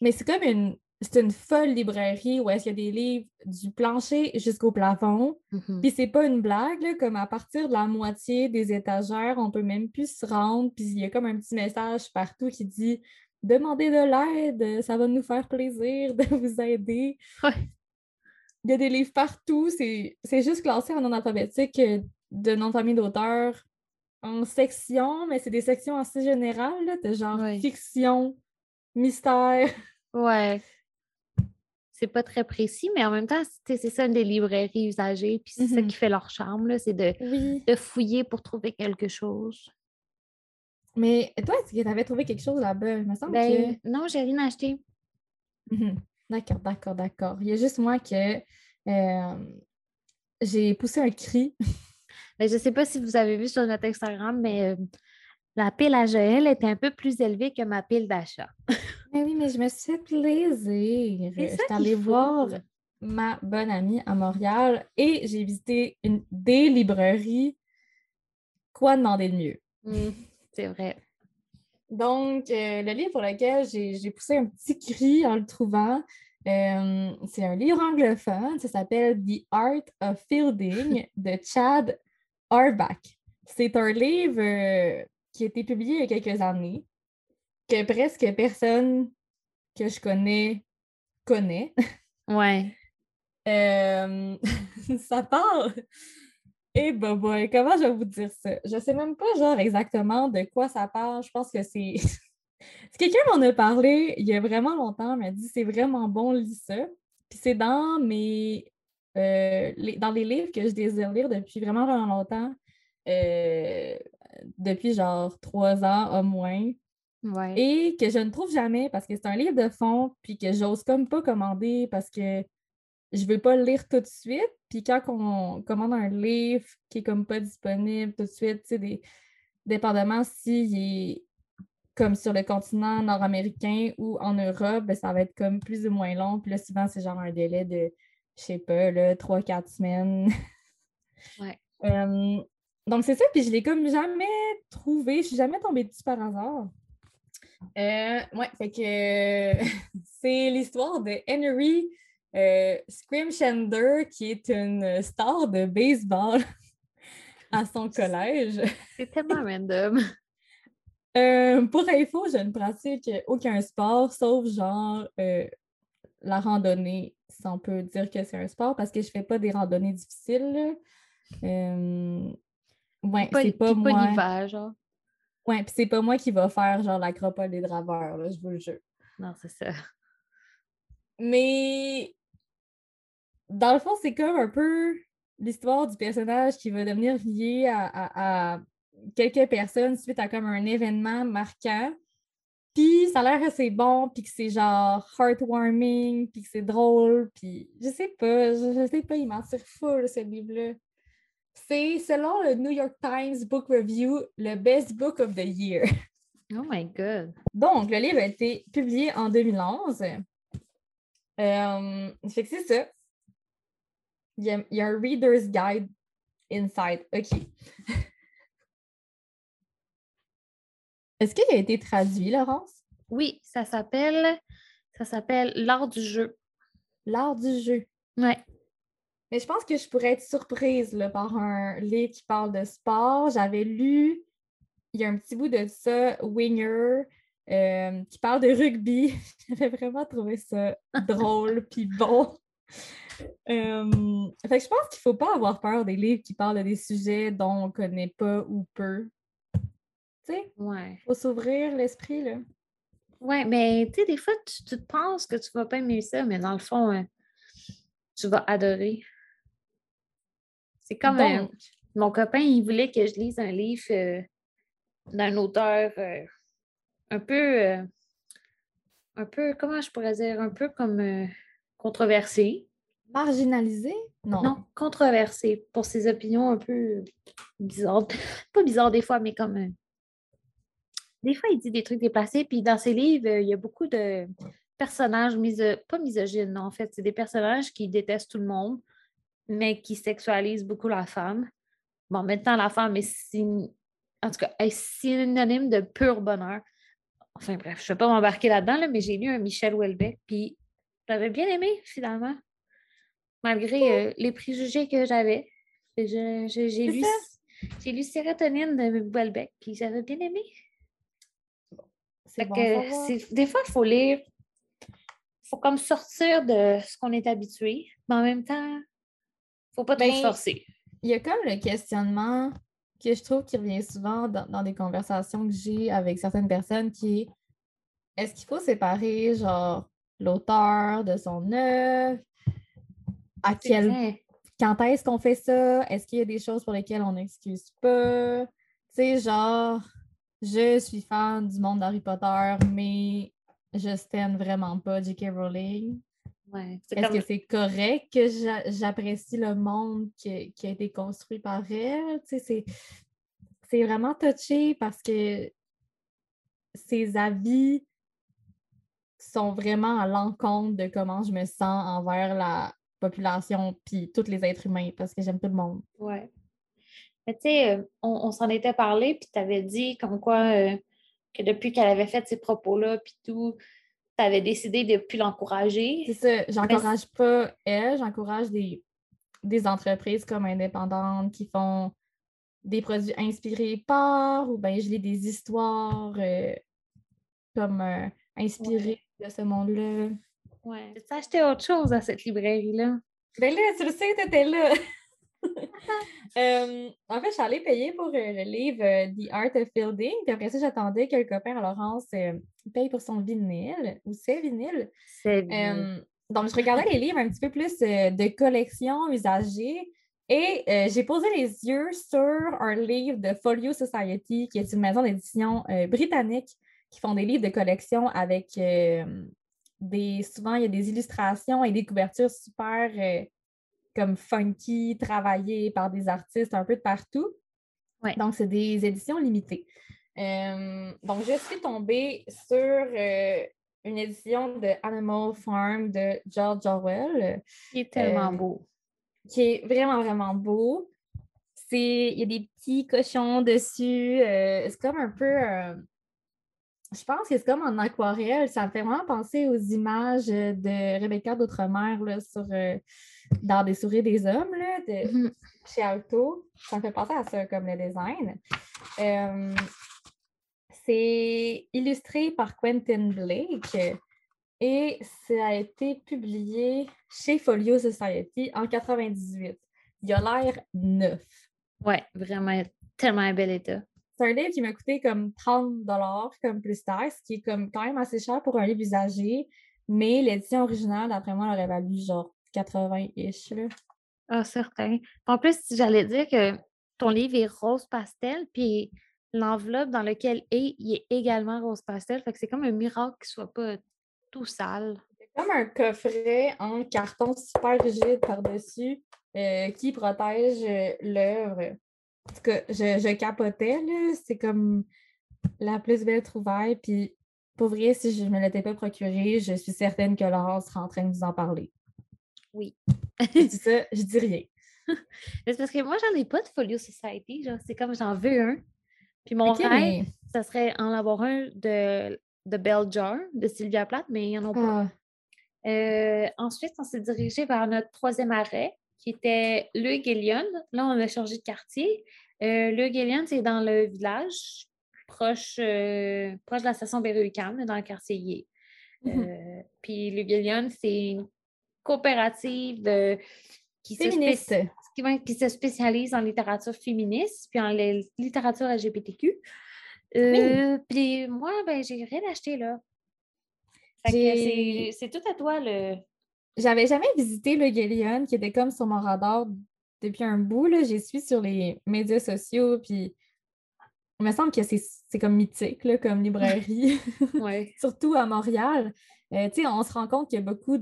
mais c'est comme une. C'est une folle librairie où est-ce qu'il y a des livres du plancher jusqu'au plafond. Mm-hmm. Puis c'est pas une blague, comme à partir de la moitié des étagères, on peut même plus se rendre. Puis il y a comme un petit message partout qui dit Demandez de l'aide, ça va nous faire plaisir de vous aider. Il y a des livres partout, c'est juste classé en ordre alphabétique de nom de famille d'auteur en sections, mais c'est des sections assez générales, de genre fiction, mystère. Ouais. C'est pas très précis, mais en même temps, c'est ça une des librairies usagées, puis c'est ça mm-hmm. qui fait leur charme, c'est de, de fouiller pour trouver quelque chose. Mais toi, est-ce que tu avais trouvé quelque chose là-bas? Il me semble ben, Non, j'ai rien acheté. Mm-hmm. D'accord, d'accord, d'accord. Il y a juste moi que euh, j'ai poussé un cri. ben, je ne sais pas si vous avez vu sur notre Instagram, mais euh, la pile à Joël était un peu plus élevée que ma pile d'achat. mais oui, mais je me suis fait plaisir. Je suis allée voir ma bonne amie à Montréal et j'ai visité une, des librairies. Quoi demander de mieux? Mmh, c'est vrai. Donc, euh, le livre pour lequel j'ai poussé un petit cri en le trouvant, euh, c'est un livre anglophone. Ça s'appelle The Art of Fielding de Chad Arbach. C'est un livre euh, qui a été publié il y a quelques années, que presque personne que je connais connaît. Ouais. Euh, ça parle. Et bah, bah, comment je vais vous dire ça? Je sais même pas genre exactement de quoi ça parle. Je pense que c'est. si quelqu'un m'en a parlé il y a vraiment longtemps, m'a dit c'est vraiment bon, lis ça. Puis c'est dans mes. Euh, dans les livres que je désire lire depuis vraiment, vraiment longtemps. Euh, depuis genre trois ans au moins. Et que je ne trouve jamais parce que c'est un livre de fond, puis que j'ose comme pas commander parce que je veux pas le lire tout de suite. Puis quand on commande un livre qui est comme pas disponible tout de suite, tu sais, des... dépendamment s'il est comme sur le continent nord-américain ou en Europe, ben, ça va être comme plus ou moins long. Puis là, souvent, c'est genre un délai de, je sais pas, là, trois, quatre semaines. Ouais. Donc, c'est ça, puis je l'ai comme jamais trouvé, je suis jamais tombée dessus par hasard. Euh, ouais, fait que c'est l'histoire de Henry euh, Scrimshender, qui est une star de baseball à son collège. C'est tellement random. Euh, pour info, je ne pratique aucun sport, sauf genre euh, la randonnée, si on peut dire que c'est un sport, parce que je ne fais pas des randonnées difficiles. Ouais, c'est pas, moi. Pas genre. Ouais, puis c'est pas moi qui va faire genre l'acropole des draveurs, là, je vous le jure. Non, c'est ça. Mais dans le fond, c'est comme un peu l'histoire du personnage qui va devenir lié à, quelques personnes suite à comme un événement marquant. Puis ça a l'air que c'est bon, puis que c'est genre heartwarming, puis que c'est drôle, puis je sais pas, je, sais pas, il m'en tire fou, ce livre-là. C'est, selon le New York Times Book Review, le best book of the year. Oh my God! Donc, le livre a été publié en 2011. Euh, fait que c'est ça. Il y, a, il y, a, un Reader's Guide inside. OK. Est-ce qu'il a été traduit, Laurence? Oui, ça s'appelle ça s'appelle L'art du jeu. L'art du jeu. Oui. Mais je pense que je pourrais être surprise là, par un livre qui parle de sport. J'avais lu, il y a un petit bout de ça, Winger, euh, qui parle de rugby. J'avais vraiment trouvé ça drôle puis bon. Euh, fait que je pense qu'il ne faut pas avoir peur des livres qui parlent des sujets dont on ne connaît pas ou peu. Tu sais? Ouais. Faut s'ouvrir l'esprit, là. Ouais, mais tu sais, des fois, tu, te penses que tu vas pas aimer ça, mais dans le fond, euh, tu vas adorer. C'est comme mon copain, il voulait que je lise un livre euh, d'un auteur euh, un peu, un peu, comment je pourrais dire, un peu comme controversé. Marginalisé? Non. Non, controversé pour ses opinions un peu bizarres. Pas bizarres des fois, mais comme des fois, il dit des trucs déplacés. Puis dans ses livres, il y a beaucoup de personnages, pas misogynes, non, en fait. C'est des personnages qui détestent tout le monde, mais qui sexualisent beaucoup la femme. Bon, maintenant, la femme est, en tout cas, est synonyme de pur bonheur. Enfin bref, je ne vais pas m'embarquer là-dedans, mais j'ai lu un Michel Houellebecq, puis j'avais bien aimé, finalement, malgré euh, les préjugés que j'avais. J'ai lu, lu Sérotonine de Houellebecq, puis j'avais bien aimé des fois, il faut lire. Il faut comme sortir de ce qu'on est habitué, mais en même temps, faut pas trop se forcer. Il y a comme le questionnement que je trouve qui revient souvent dans, des conversations que j'ai avec certaines personnes qui est est-ce qu'il faut séparer genre l'auteur de son œuvre? À quel quand est-ce qu'on fait ça? Est-ce qu'il y a des choses pour lesquelles on n'excuse pas? Tu sais, genre, je suis fan du monde d'Harry Potter, mais je stain vraiment pas J.K. Rowling. Est-ce que c'est correct que j'apprécie le monde qui, a été construit par elle? c'est vraiment touché parce que ses avis sont vraiment à l'encontre de comment je me sens envers la population puis tous les êtres humains parce que j'aime tout le monde. Ouais tu sais, euh, on, s'en était parlé, puis tu avais dit comme quoi euh, que depuis qu'elle avait fait ces propos-là, puis tout, tu avais décidé de ne plus l'encourager. C'est ça, j'encourage pas elle, j'encourage des, des entreprises comme indépendantes qui font des produits inspirés par, ou bien je lis des histoires euh, comme inspirées de ce monde-là. Ouais. Tu acheté autre chose à cette librairie-là? Ben là, tu le sais, tu étais là. Euh, en fait, je suis allée payer pour euh, le livre euh, The Art of Building. Puis après ça, j'attendais que le copain à Laurence paye pour son vinyle ou ses vinyles. donc, je regardais les livres un petit peu plus de collection usagée. Et j'ai posé les yeux sur un livre de Folio Society, qui est une maison d'édition britannique qui font des livres de collection avec des. Souvent, il y a des illustrations et des couvertures super comme funky, travaillé par des artistes un peu de partout. Donc, c'est des éditions limitées. Euh, donc, je suis tombée sur euh, une édition de Animal Farm de George Orwell. Qui est tellement euh, beau. Qui est vraiment, vraiment beau. Il y a des petits cochons dessus. c'est comme un peu je pense que c'est comme en aquarelle. Ça me fait vraiment penser aux images de Rebecca d'Outre-mer sur euh, Dans des souris des hommes là, de, mm-hmm. chez Alto. Ça me fait penser à ça comme le design. Euh, c'est illustré par Quentin Blake et ça a été publié chez Folio Society en 98. Il a l'air neuf. Oui, vraiment tellement un bel état. C'est un livre qui m'a coûté comme 30 comme plus tard, ce qui est comme quand même assez cher pour un livre usagé. Mais l'édition originale, d'après moi, elle aurait valu genre 80-ish. Ah, certain. En plus, j'allais dire que ton livre est rose pastel, puis l'enveloppe dans laquelle est, il est également rose pastel. Fait que c'est comme un miracle qu'il soit pas tout sale. C'est comme un coffret en carton super rigide par-dessus euh, qui protège euh, l'œuvre. En tout cas, je, je capotais, C'est comme la plus belle trouvaille. Puis, pour vrai, si je ne me l'étais pas procuré, je suis certaine que Laurence sera en train de vous en parler. Oui. je dis ça, je dis rien. c'est parce que moi, j'en ai pas de Folio Society. C'est comme j'en veux un. Puis mon rêve, ça serait en avoir un de, de Bell Jar, de Sylvia Plath, mais il n'y en a pas. Ah. Euh, ensuite, on s'est dirigé vers notre troisième arrêt, qui était Le Guélion. Là, on a changé de quartier. Euh, le Guélion, c'est dans le village, proche, euh, proche de la station Berry-UQAM, dans le quartier Yé. Mm-hmm. puis Le Guélion, c'est une coopérative de, qui, se qui, se spécialise en littérature féministe puis en littérature LGBTQ. Euh, puis moi, ben, j'ai rien acheté là. C'est tout à toi le. J'avais jamais visité le Gélion qui était comme sur mon radar depuis un bout. J'y suis sur les médias sociaux, puis il me semble que c'est comme mythique là, comme librairie, surtout à Montréal. Euh, on se rend compte qu'il y a beaucoup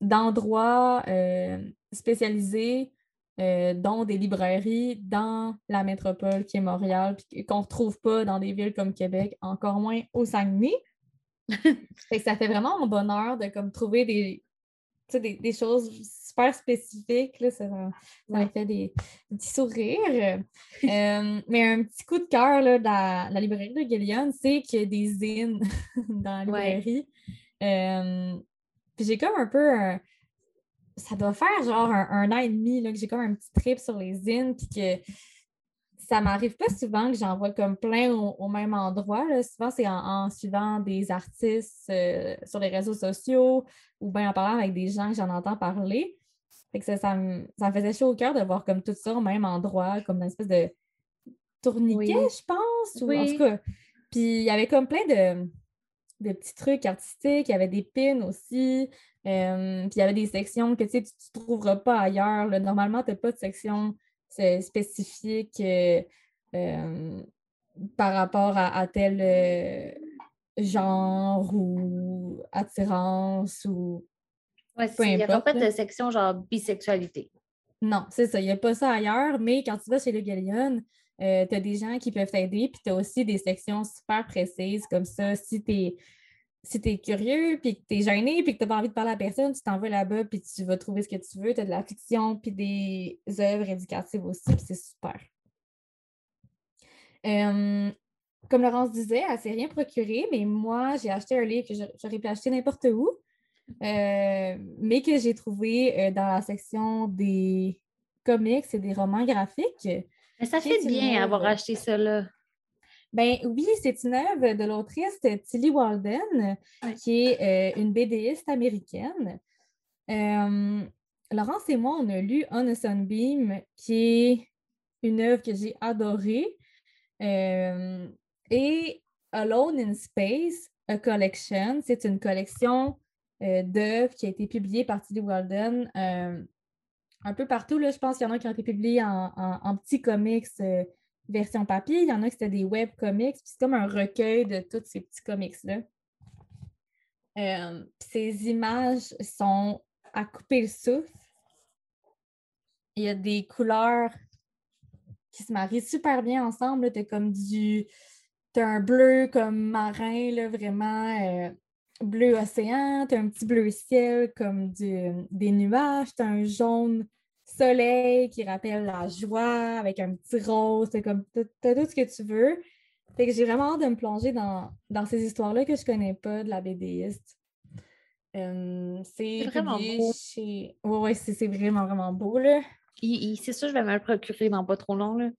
d'endroits euh, spécialisés euh, dont des librairies dans la métropole qui est Montréal, puis qu'on ne retrouve pas dans des villes comme Québec, encore moins au Saguenay. ça fait vraiment mon bonheur de comme, trouver des, des, choses super spécifiques. Là, ça, ça fait des, petits sourires. Euh, mais un petit coup de cœur dans la librairie de Gillian, c'est qu'il y a des zines dans la librairie. Euh, puis j'ai comme un peu ça doit faire genre un, an et demi que j'ai comme un petit trip sur les zines, puis que ça m'arrive pas souvent que j'en vois comme plein au, même endroit. Souvent, c'est en, suivant des artistes euh, sur les réseaux sociaux ou bien en parlant avec des gens que j'en entends parler. que ça, me, faisait chaud au cœur de voir comme tout ça au même endroit, comme une espèce de tourniquet, je pense. Ou, En tout cas. Puis il y avait comme plein de, de petits trucs artistiques, il y avait des pins aussi. Euh, puis il y avait des sections que tu ne trouveras pas ailleurs. Normalement, tu n'as pas de section spécifique euh, euh, par rapport à, tel genre ou attirance ou. Oui, il n'y a pas de section genre bisexualité. Non, c'est ça. Il n'y a pas ça ailleurs, mais quand tu vas chez le Gallion, tu as des gens qui peuvent t'aider, puis tu as aussi des sections super précises comme ça. Si tu es si tu es curieux, puis que tu es gêné, puis que tu n'as pas envie de parler à personne, tu t'en vas là-bas, puis tu vas trouver ce que tu veux. Tu as de la fiction, puis des œuvres éducatives aussi, puis c'est super. comme Laurence disait, elle ne s'est rien procuré, mais moi, j'ai acheté un livre que j'aurais pu acheter n'importe où, euh, mais que j'ai trouvé euh, dans la section des comics et des romans graphiques. Mais ça fait bien avoir acheté ça là. Ben oui, c'est une œuvre de l'autrice Tilly Walden, qui est euh, une BDiste américaine. Euh, Laurence et moi, on a lu On a Sunbeam, qui est une œuvre que j'ai adorée. Euh, et Alone in Space, A Collection, c'est une collection d'œuvres qui a été publiée par Tilly Walden un peu partout. Là, je pense qu'il y en a qui ont été publiés en, en petits comics version papier, il y en a qui c'était des web comics, c'est comme un recueil de tous ces petits comics-là. Euh, ces images sont à couper le souffle. Il y a des couleurs qui se marient super bien ensemble. Tu as comme du. Un bleu comme marin, là, vraiment euh, bleu océan. Tu as un petit bleu ciel comme des nuages. Tu as un jaune soleil qui rappelle la joie avec un petit rose, c'est comme tout ce que tu veux. Fait que j'ai vraiment hâte de me plonger dans, ces histoires-là que je connais pas de la BDiste. c'est vraiment beau. Chez... Ouais, c'est vraiment, vraiment beau. Là. C'est sûr, je vais me le procurer dans pas trop long.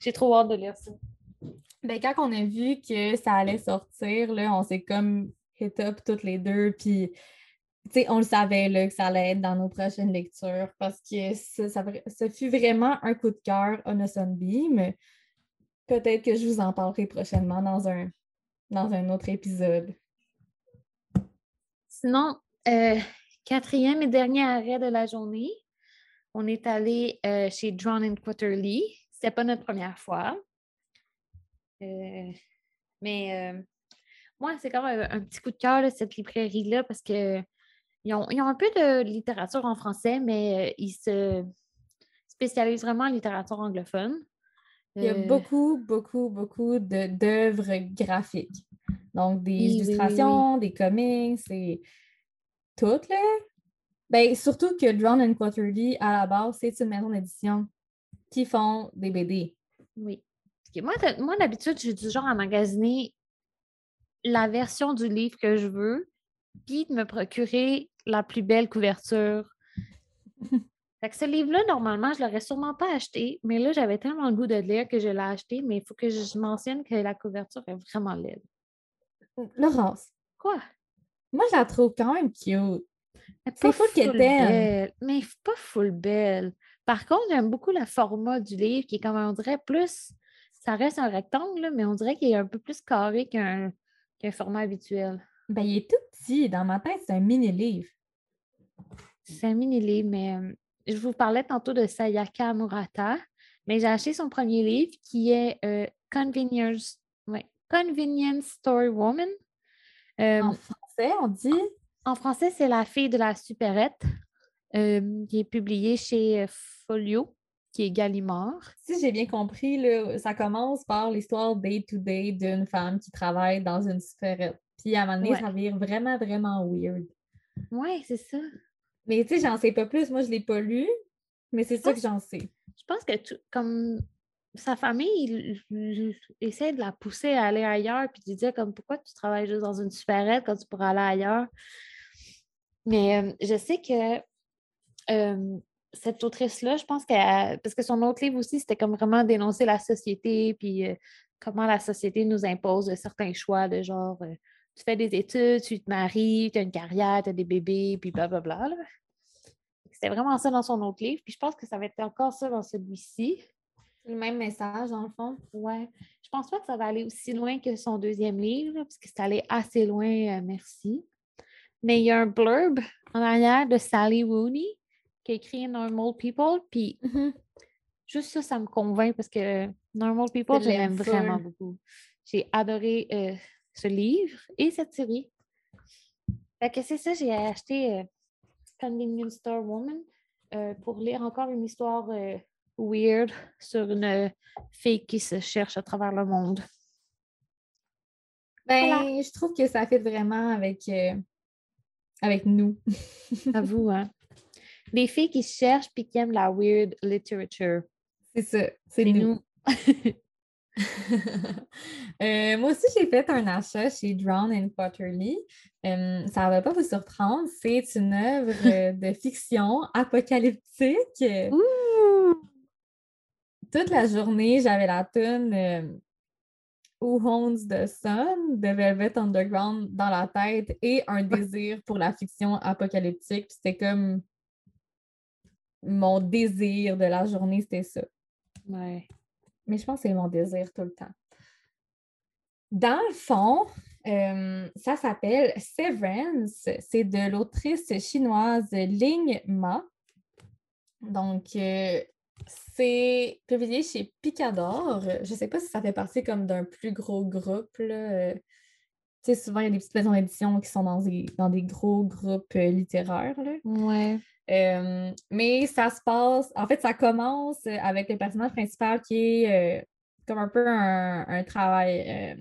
J'ai trop hâte de lire ça. Ben, quand on a vu que ça allait sortir, là, on s'est comme hit up toutes les deux. Puis on le savait là, que ça allait être dans nos prochaines lectures parce que ça, ça, fut vraiment un coup de cœur on a Sunbeam. Peut-être que je vous en parlerai prochainement dans un, dans un autre épisode. Sinon, euh, quatrième et dernier arrêt de la journée, on est allé euh, chez Drawn and Quarterly. C'était pas notre première fois. Euh, mais moi, c'est comme un, un, petit coup de cœur, cette librairie-là, parce que ils ont, un peu de littérature en français, mais ils se spécialisent vraiment en littérature anglophone. Il y a beaucoup, beaucoup, beaucoup d'œuvres graphiques. Donc, des illustrations, des comics, c'est tout, là. Ben, surtout que Drown and Quarterly, à la base, c'est une maison d'édition qui font des BD. Oui. Moi, moi d'habitude, j'ai du genre à magasiner la version du livre que je veux, puis de me procurer la plus belle couverture. fait que ce livre-là, normalement, je ne l'aurais sûrement pas acheté, mais là, j'avais tellement le goût de le lire que je l'ai acheté, mais il faut que je mentionne que la couverture est vraiment laide. Laurence. Quoi? Moi, je la trouve quand même cute. C'est full belle. Mais pas full belle. Par contre, j'aime beaucoup le format du livre qui est comme on dirait plus. Ça reste un rectangle, mais on dirait qu'il est un peu plus carré qu'un format habituel. Ben, il est tout petit. Dans ma tête, c'est un mini-livre. C'est un mini-livre, mais euh, je vous parlais tantôt de Sayaka Murata, mais j'ai acheté son premier livre qui est euh, Convenience, Convenience Story Woman. Euh, en français, on dit? En français, c'est La fille de la supérette, qui est publié chez Folio, qui est Gallimard. Si j'ai bien compris, ça commence par l'histoire day-to-day d'une femme qui travaille dans une supérette. Puis à un moment donné, ça vire vraiment, vraiment weird. Oui, c'est ça. Mais tu sais, j'en sais pas plus. Moi, je ne l'ai pas lu, mais c'est ça que j'en sais. Je pense que comme sa famille il, essaie de la pousser à aller ailleurs, puis il disait comme pourquoi tu travailles juste dans une supérette quand tu pourrais aller ailleurs? Mais euh, je sais que euh, cette autrice-là, je pense qu'elle. Parce que son autre livre aussi, c'était comme vraiment dénoncer la société, puis euh, comment la société nous impose certains choix de genre tu fais des études, tu te maries, tu as une carrière, tu as des bébés, puis blablabla. Bla, bla. C'était vraiment ça dans son autre livre. Puis je pense que ça va être encore ça dans celui-ci. Le même message, dans le fond. Ouais. Je pense pas que ça va aller aussi loin que son deuxième livre, parce que c'est allé assez loin, euh, merci. Mais il y a un blurb en arrière de Sally Rooney qui a écrit Normal People. Puis mm-hmm. juste ça, ça me convainc parce que Normal People, je l'aime vraiment beaucoup. J'ai adoré euh, ce livre et cette série. Fait que c'est ça, j'ai acheté euh, Convenience Store Woman pour lire encore une histoire weird sur une fille qui se cherche à travers le monde. Ben, je trouve que ça fait vraiment avec, euh, avec nous. à vous, hein? Des filles qui se cherchent puis qui aiment la weird literature. C'est ça, c'est nous. Euh, moi aussi, j'ai fait un achat chez Drown and Potterly. Euh, ça ne va pas vous surprendre, c'est une œuvre de fiction apocalyptique. Ouh! toute la journée, j'avais la tune euh, Who Owns the Sun de Velvet Underground dans la tête et un désir pour la fiction apocalyptique. C'était comme mon désir de la journée, c'était ça. Ouais. Mais je pense que c'est mon désir tout le temps. Dans le fond, euh, ça s'appelle Severance. C'est de l'autrice chinoise Ling Ma. Donc, euh, c'est publié chez Picador. Je ne sais pas si ça fait partie comme d'un plus gros groupe. Tu sais, souvent, il y a des petites maisons d'édition qui sont dans des, dans des gros groupes euh, littéraires. Ouais. Euh, mais ça se passe, en fait, ça commence avec le personnage principal qui est euh, comme un peu un, travail.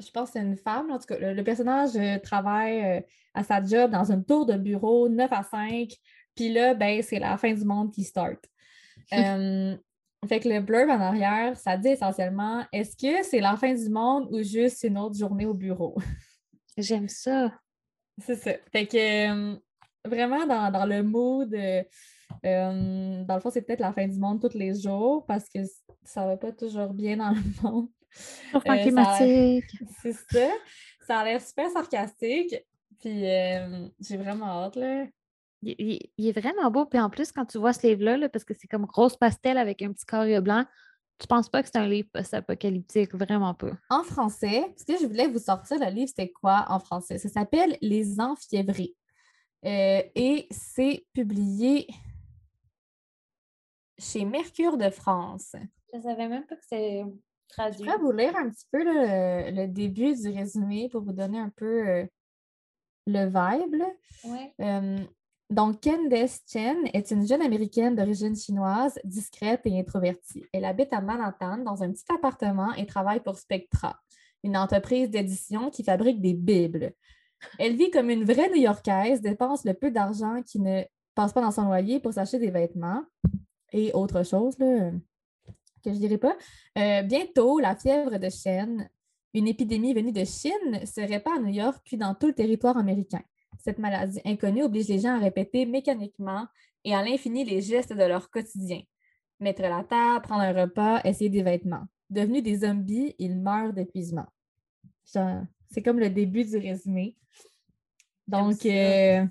je pense que c'est une femme, en tout cas. Le, le personnage travaille à sa job dans une tour de bureau 9 à 5. Puis là, ben, c'est la fin du monde qui start. Euh, fait que le blurb en arrière, ça dit essentiellement est-ce que c'est la fin du monde ou juste une autre journée au bureau? J'aime ça. C'est ça. Fait que euh, vraiment dans, le mood, euh, dans le fond, c'est peut-être la fin du monde tous les jours parce que ça va pas toujours bien dans le monde. climatique. C'est ça. Ça a l'air super sarcastique. Puis j'ai vraiment hâte, là. Il, est vraiment beau. Puis en plus, quand tu vois ce livre-là, parce que c'est comme rose pastel avec un petit carré blanc, tu penses pas que c'est un livre post-apocalyptique, vraiment pas. En français, ce que je voulais vous sortir, le livre, c'est quoi en français? Ça s'appelle Les Enfiévrés. Euh, et c'est publié chez Mercure de France. Je savais même pas que c'est traduit. Je vais vous lire un petit peu le, début du résumé pour vous donner un peu euh, le vibe. Ouais. donc, Candace Chen est une jeune américaine d'origine chinoise, discrète et introvertie. Elle habite à Manhattan dans un petit appartement et travaille pour Spectra, une entreprise d'édition qui fabrique des bibles. Elle vit comme une vraie New-Yorkaise, dépense le peu d'argent qui ne passe pas dans son loyer pour s'acheter des vêtements et autre chose que je ne dirais pas. Euh, bientôt, la fièvre de chêne, une épidémie venue de Chine, se répand à New York puis dans tout le territoire américain. Cette maladie inconnue oblige les gens à répéter mécaniquement et à l'infini les gestes de leur quotidien. Mettre la table, prendre un repas, essayer des vêtements. Devenus des zombies, ils meurent d'épuisement. C'est comme le début du résumé. Donc, euh,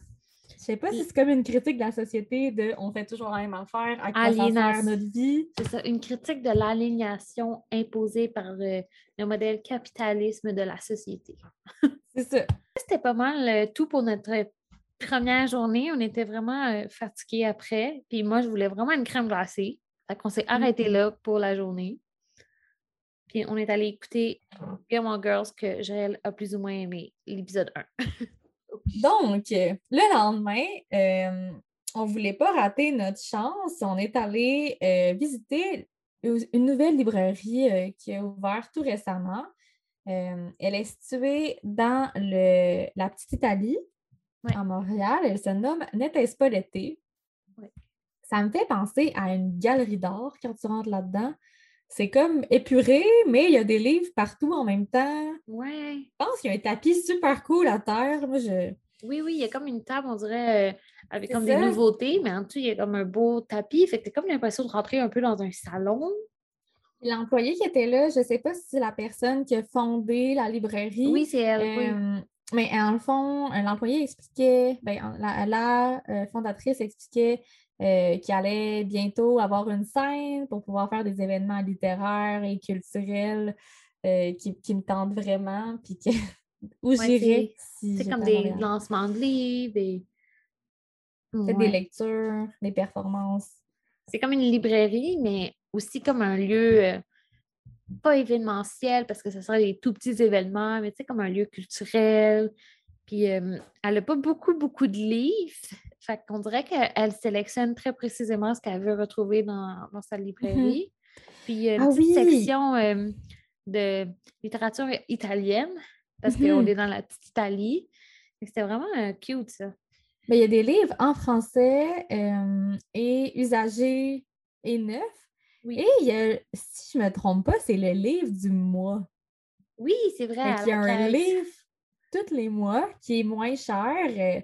je sais pas si c'est comme une critique de la société de on fait toujours la même affaire, à quoi ça notre vie. C'est ça, une critique de l'aliénation imposée par le, modèle capitalisme de la société. c'est ça. C'était pas mal euh, tout pour notre première journée. On était vraiment euh, fatigués après. Puis moi, je voulais vraiment une crème glacée. Fait qu'on s'est arrêté mm-hmm. là pour la journée. Puis on est allé écouter Gilmore Girls que Joël a plus ou moins aimé, l'épisode 1. Donc, le lendemain, euh, on ne voulait pas rater notre chance. On est allé euh, visiter une nouvelle librairie euh, qui a ouvert tout récemment. elle est située dans le, la Petite Italie, à Montréal. Elle se nomme N'était-ce pas l'été? Ça me fait penser à une galerie d'art quand tu rentres là-dedans c'est comme épuré, mais il y a des livres partout en même temps. Ouais. Je pense qu'il y a un tapis super cool à terre. Moi, je... Oui, oui, il y a comme une table, on dirait, euh, avec comme des nouveautés, mais en dessous, il y a comme un beau tapis. Fait que t'as comme l'impression de rentrer un peu dans un salon. L'employé qui était là, je ne sais pas si c'est la personne qui a fondé la librairie. Oui, c'est elle. oui. Euh, mais en le fond, euh, l'employé expliquait, ben, la, la fondatrice expliquait euh, qui allait bientôt avoir une scène pour pouvoir faire des événements littéraires et culturels euh, qui, me tentent vraiment, puis où j'irais. c'est comme des lancements de livres, des... des lectures, des performances. C'est comme une librairie, mais aussi comme un lieu euh, pas événementiel parce que ce serait des tout petits événements, mais tu sais, comme un lieu culturel. Puis elle n'a pas beaucoup, beaucoup de livres, fait qu'on dirait qu'elle sélectionne très précisément ce qu'elle veut retrouver dans, sa mm-hmm. librairie. Puis il y a une ah petite section euh, de littérature italienne, parce qu'on mm-hmm. est dans la petite Italie. C'était vraiment euh, cute, ça. Mais il y a des livres en français et usagés et neufs. Et il y a, si je ne me trompe pas, c'est le livre du mois. Oui, c'est vrai. Il y a un livre tous les mois qui est moins cher.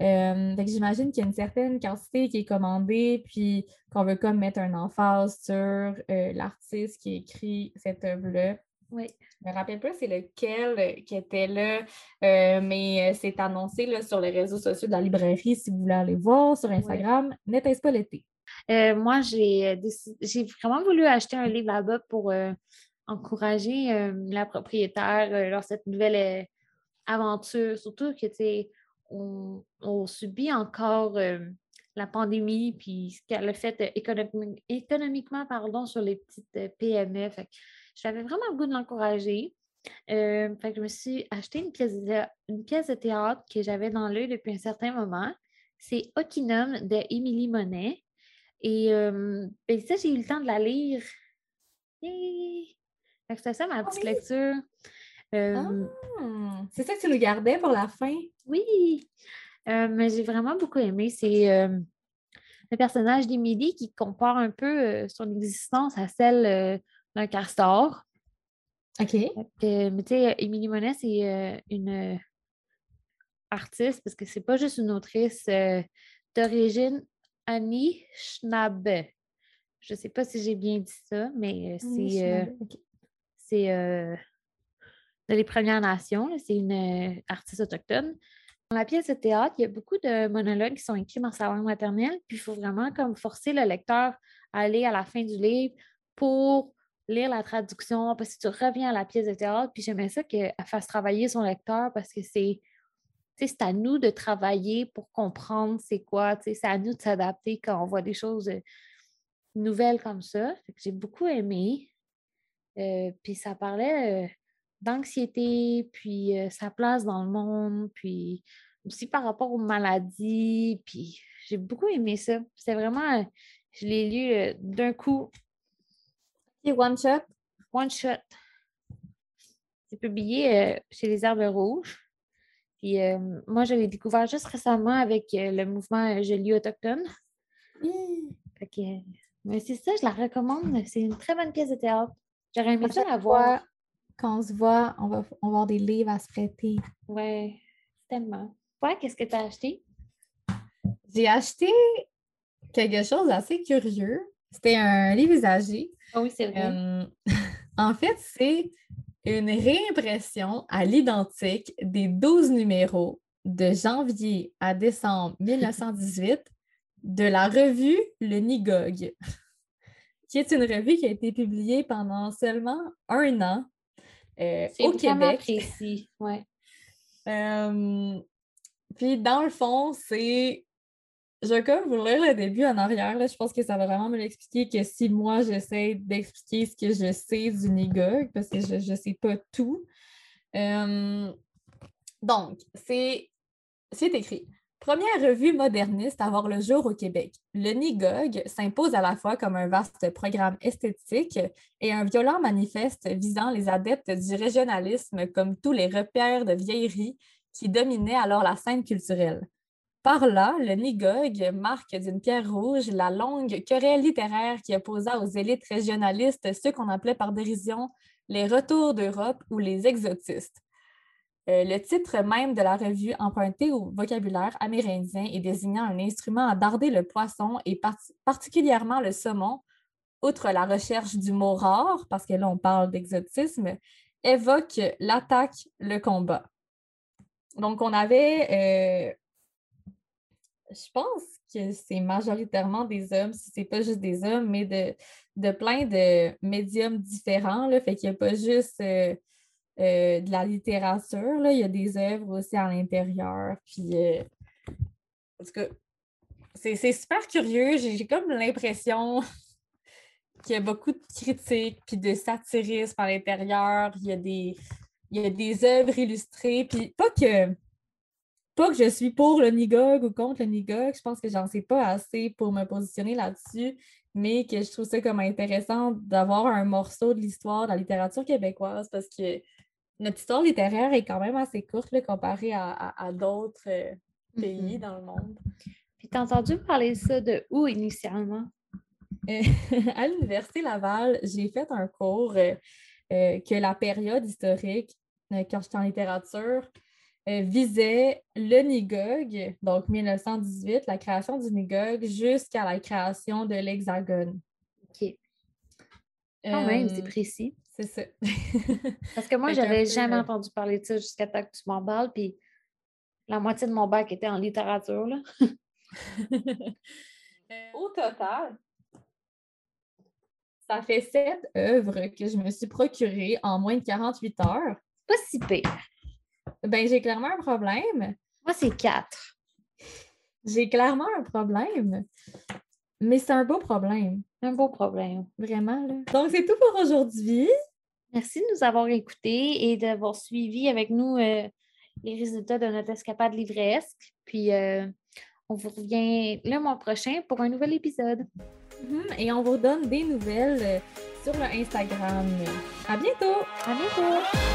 Euh, j'imagine qu'il y a une certaine quantité qui est commandée, puis qu'on veut comme mettre un emphase sur euh, l'artiste qui écrit cette œuvre-là. Oui. Je me rappelle pas c'est lequel euh, qui était là, mais c'est annoncé là, sur les réseaux sociaux de la librairie si vous voulez aller voir sur Instagram. N'était-ce pas l'été? moi, j'ai vraiment voulu acheter un livre là-bas pour encourager la propriétaire dans cette nouvelle aventure, surtout que, tu on, subit encore euh, la pandémie, puis ce qu'elle a fait euh, économiquement pardon, sur les petites euh, PME. j'avais vraiment le goût de l'encourager. je me suis acheté une pièce de, une pièce de théâtre que j'avais dans l'œil depuis un certain moment. C'est Okinum de Émilie Monet. Et ben, ça, j'ai eu le temps de la lire. C'était ça ma ah petite lecture. Ah! c'est ça que tu le gardais pour la fin? Oui, euh, mais j'ai vraiment beaucoup aimé. C'est euh, le personnage d'Émilie qui compare un peu euh, son existence à celle d'un castor. OK. mais tu sais, Émilie Monet, c'est une artiste parce que c'est pas juste une autrice d'origine Annie Schnabe. Je sais pas si j'ai bien dit ça, mais c'est. C'est les Premières Nations. C'est une euh, artiste autochtone. Dans la pièce de théâtre, il y a beaucoup de monologues qui sont écrits dans sa langue maternelle, puis il faut vraiment comme forcer le lecteur à aller à la fin du livre pour lire la traduction, parce que tu reviens à la pièce de théâtre, puis j'aimais ça qu'elle fasse travailler son lecteur parce que c'est c'est à nous de travailler pour comprendre c'est quoi, c'est à nous de s'adapter quand on voit des choses euh, nouvelles comme ça. J'ai beaucoup aimé. Euh, puis ça parlait d'anxiété, puis sa place dans le monde, puis aussi par rapport aux maladies. Puis j'ai beaucoup aimé ça. C'est vraiment, je l'ai lu d'un coup. one shot? One shot. C'est publié chez les Herbes Rouges. Puis moi, je l'ai découvert juste récemment avec le mouvement Je lis autochtone. mais c'est ça, je la recommande. C'est une très bonne pièce de théâtre. J'aurais aimé ça la voir. Quand on se voit, on va, on va avoir des livres à se prêter. Oui, tellement. Ouais, qu'est-ce que tu as acheté? J'ai acheté quelque chose d'assez curieux. C'était un livre usagé. Ah oui, c'est vrai. en fait, c'est une réimpression à l'identique des 12 numéros de janvier à décembre 1918 de la revue Le Nigog, qui est une revue qui a été publiée pendant seulement un an euh, au Québec. précis, ouais. Euh, puis dans le fond, c'est. Je vais comme vous lire le début en arrière. Là. Je pense que ça va vraiment me l'expliquer que si moi j'essaie d'expliquer ce que je sais du Nigog, parce que je ne sais pas tout. Euh, donc, c'est écrit. Première revue moderniste à voir le jour au Québec, le NIGOG s'impose à la fois comme un vaste programme esthétique et un violent manifeste visant les adeptes du régionalisme comme tous les repères de vieillerie qui dominaient alors la scène culturelle. Par là, le NIGOG marque d'une pierre rouge la longue querelle littéraire qui opposa aux élites régionalistes ceux qu'on appelait par dérision les retours d'Europe ou les exotistes. Euh, le titre même de la revue emprunté au vocabulaire amérindien et désignant un instrument à darder le poisson et particulièrement le saumon, outre la recherche du mot rare, parce que là on parle d'exotisme, évoque l'attaque, le combat. Donc on avait, euh, je pense que c'est majoritairement des hommes, si c'est pas juste des hommes, mais de, de plein de médiums différents, fait qu'il n'y a pas juste... Euh, euh, de la littérature. Là. Il y a des œuvres aussi à l'intérieur. Puis, euh, en tout cas, c'est super curieux. J'ai comme l'impression qu'il y a beaucoup de critiques puis de satirisme à l'intérieur. Il y a des. Il y a des œuvres illustrées, puis pas que pas que je suis pour le Nigog ou contre le Nigog, je pense que j'en sais pas assez pour me positionner là-dessus, mais que je trouve ça comme intéressant d'avoir un morceau de l'histoire de la littérature québécoise parce que notre histoire littéraire est quand même assez courte là, comparée à, d'autres euh, pays mm-hmm. dans le monde. Puis t'as entendu parler de ça de où initialement? Euh, à l'Université Laval, j'ai fait un cours euh, que la période historique, quand j'étais en littérature, visait le NIGOG, donc 1918, la création du NIGOG, jusqu'à la création de l'Hexagone. OK. Quand même, c'est précis. C'est ça. Parce que moi, j'avais jamais entendu parler de ça jusqu'à temps que tu m'en parles, puis la moitié de mon bac était en littérature. Là. Euh, au total, ça fait sept œuvres que je me suis procurées en moins de 48 heures. Pas si pire. Ben, j'ai clairement un problème. Moi, c'est quatre. J'ai clairement un problème. Mais c'est un beau problème. Un beau problème. Vraiment, là. Donc, c'est tout pour aujourd'hui. Merci de nous avoir écoutés et d'avoir suivi avec nous euh, les résultats de notre escapade livresque. Puis, euh, on vous revient le mois prochain pour un nouvel épisode. Mm-hmm. Et on vous donne des nouvelles euh, sur le Instagram. À bientôt! À bientôt!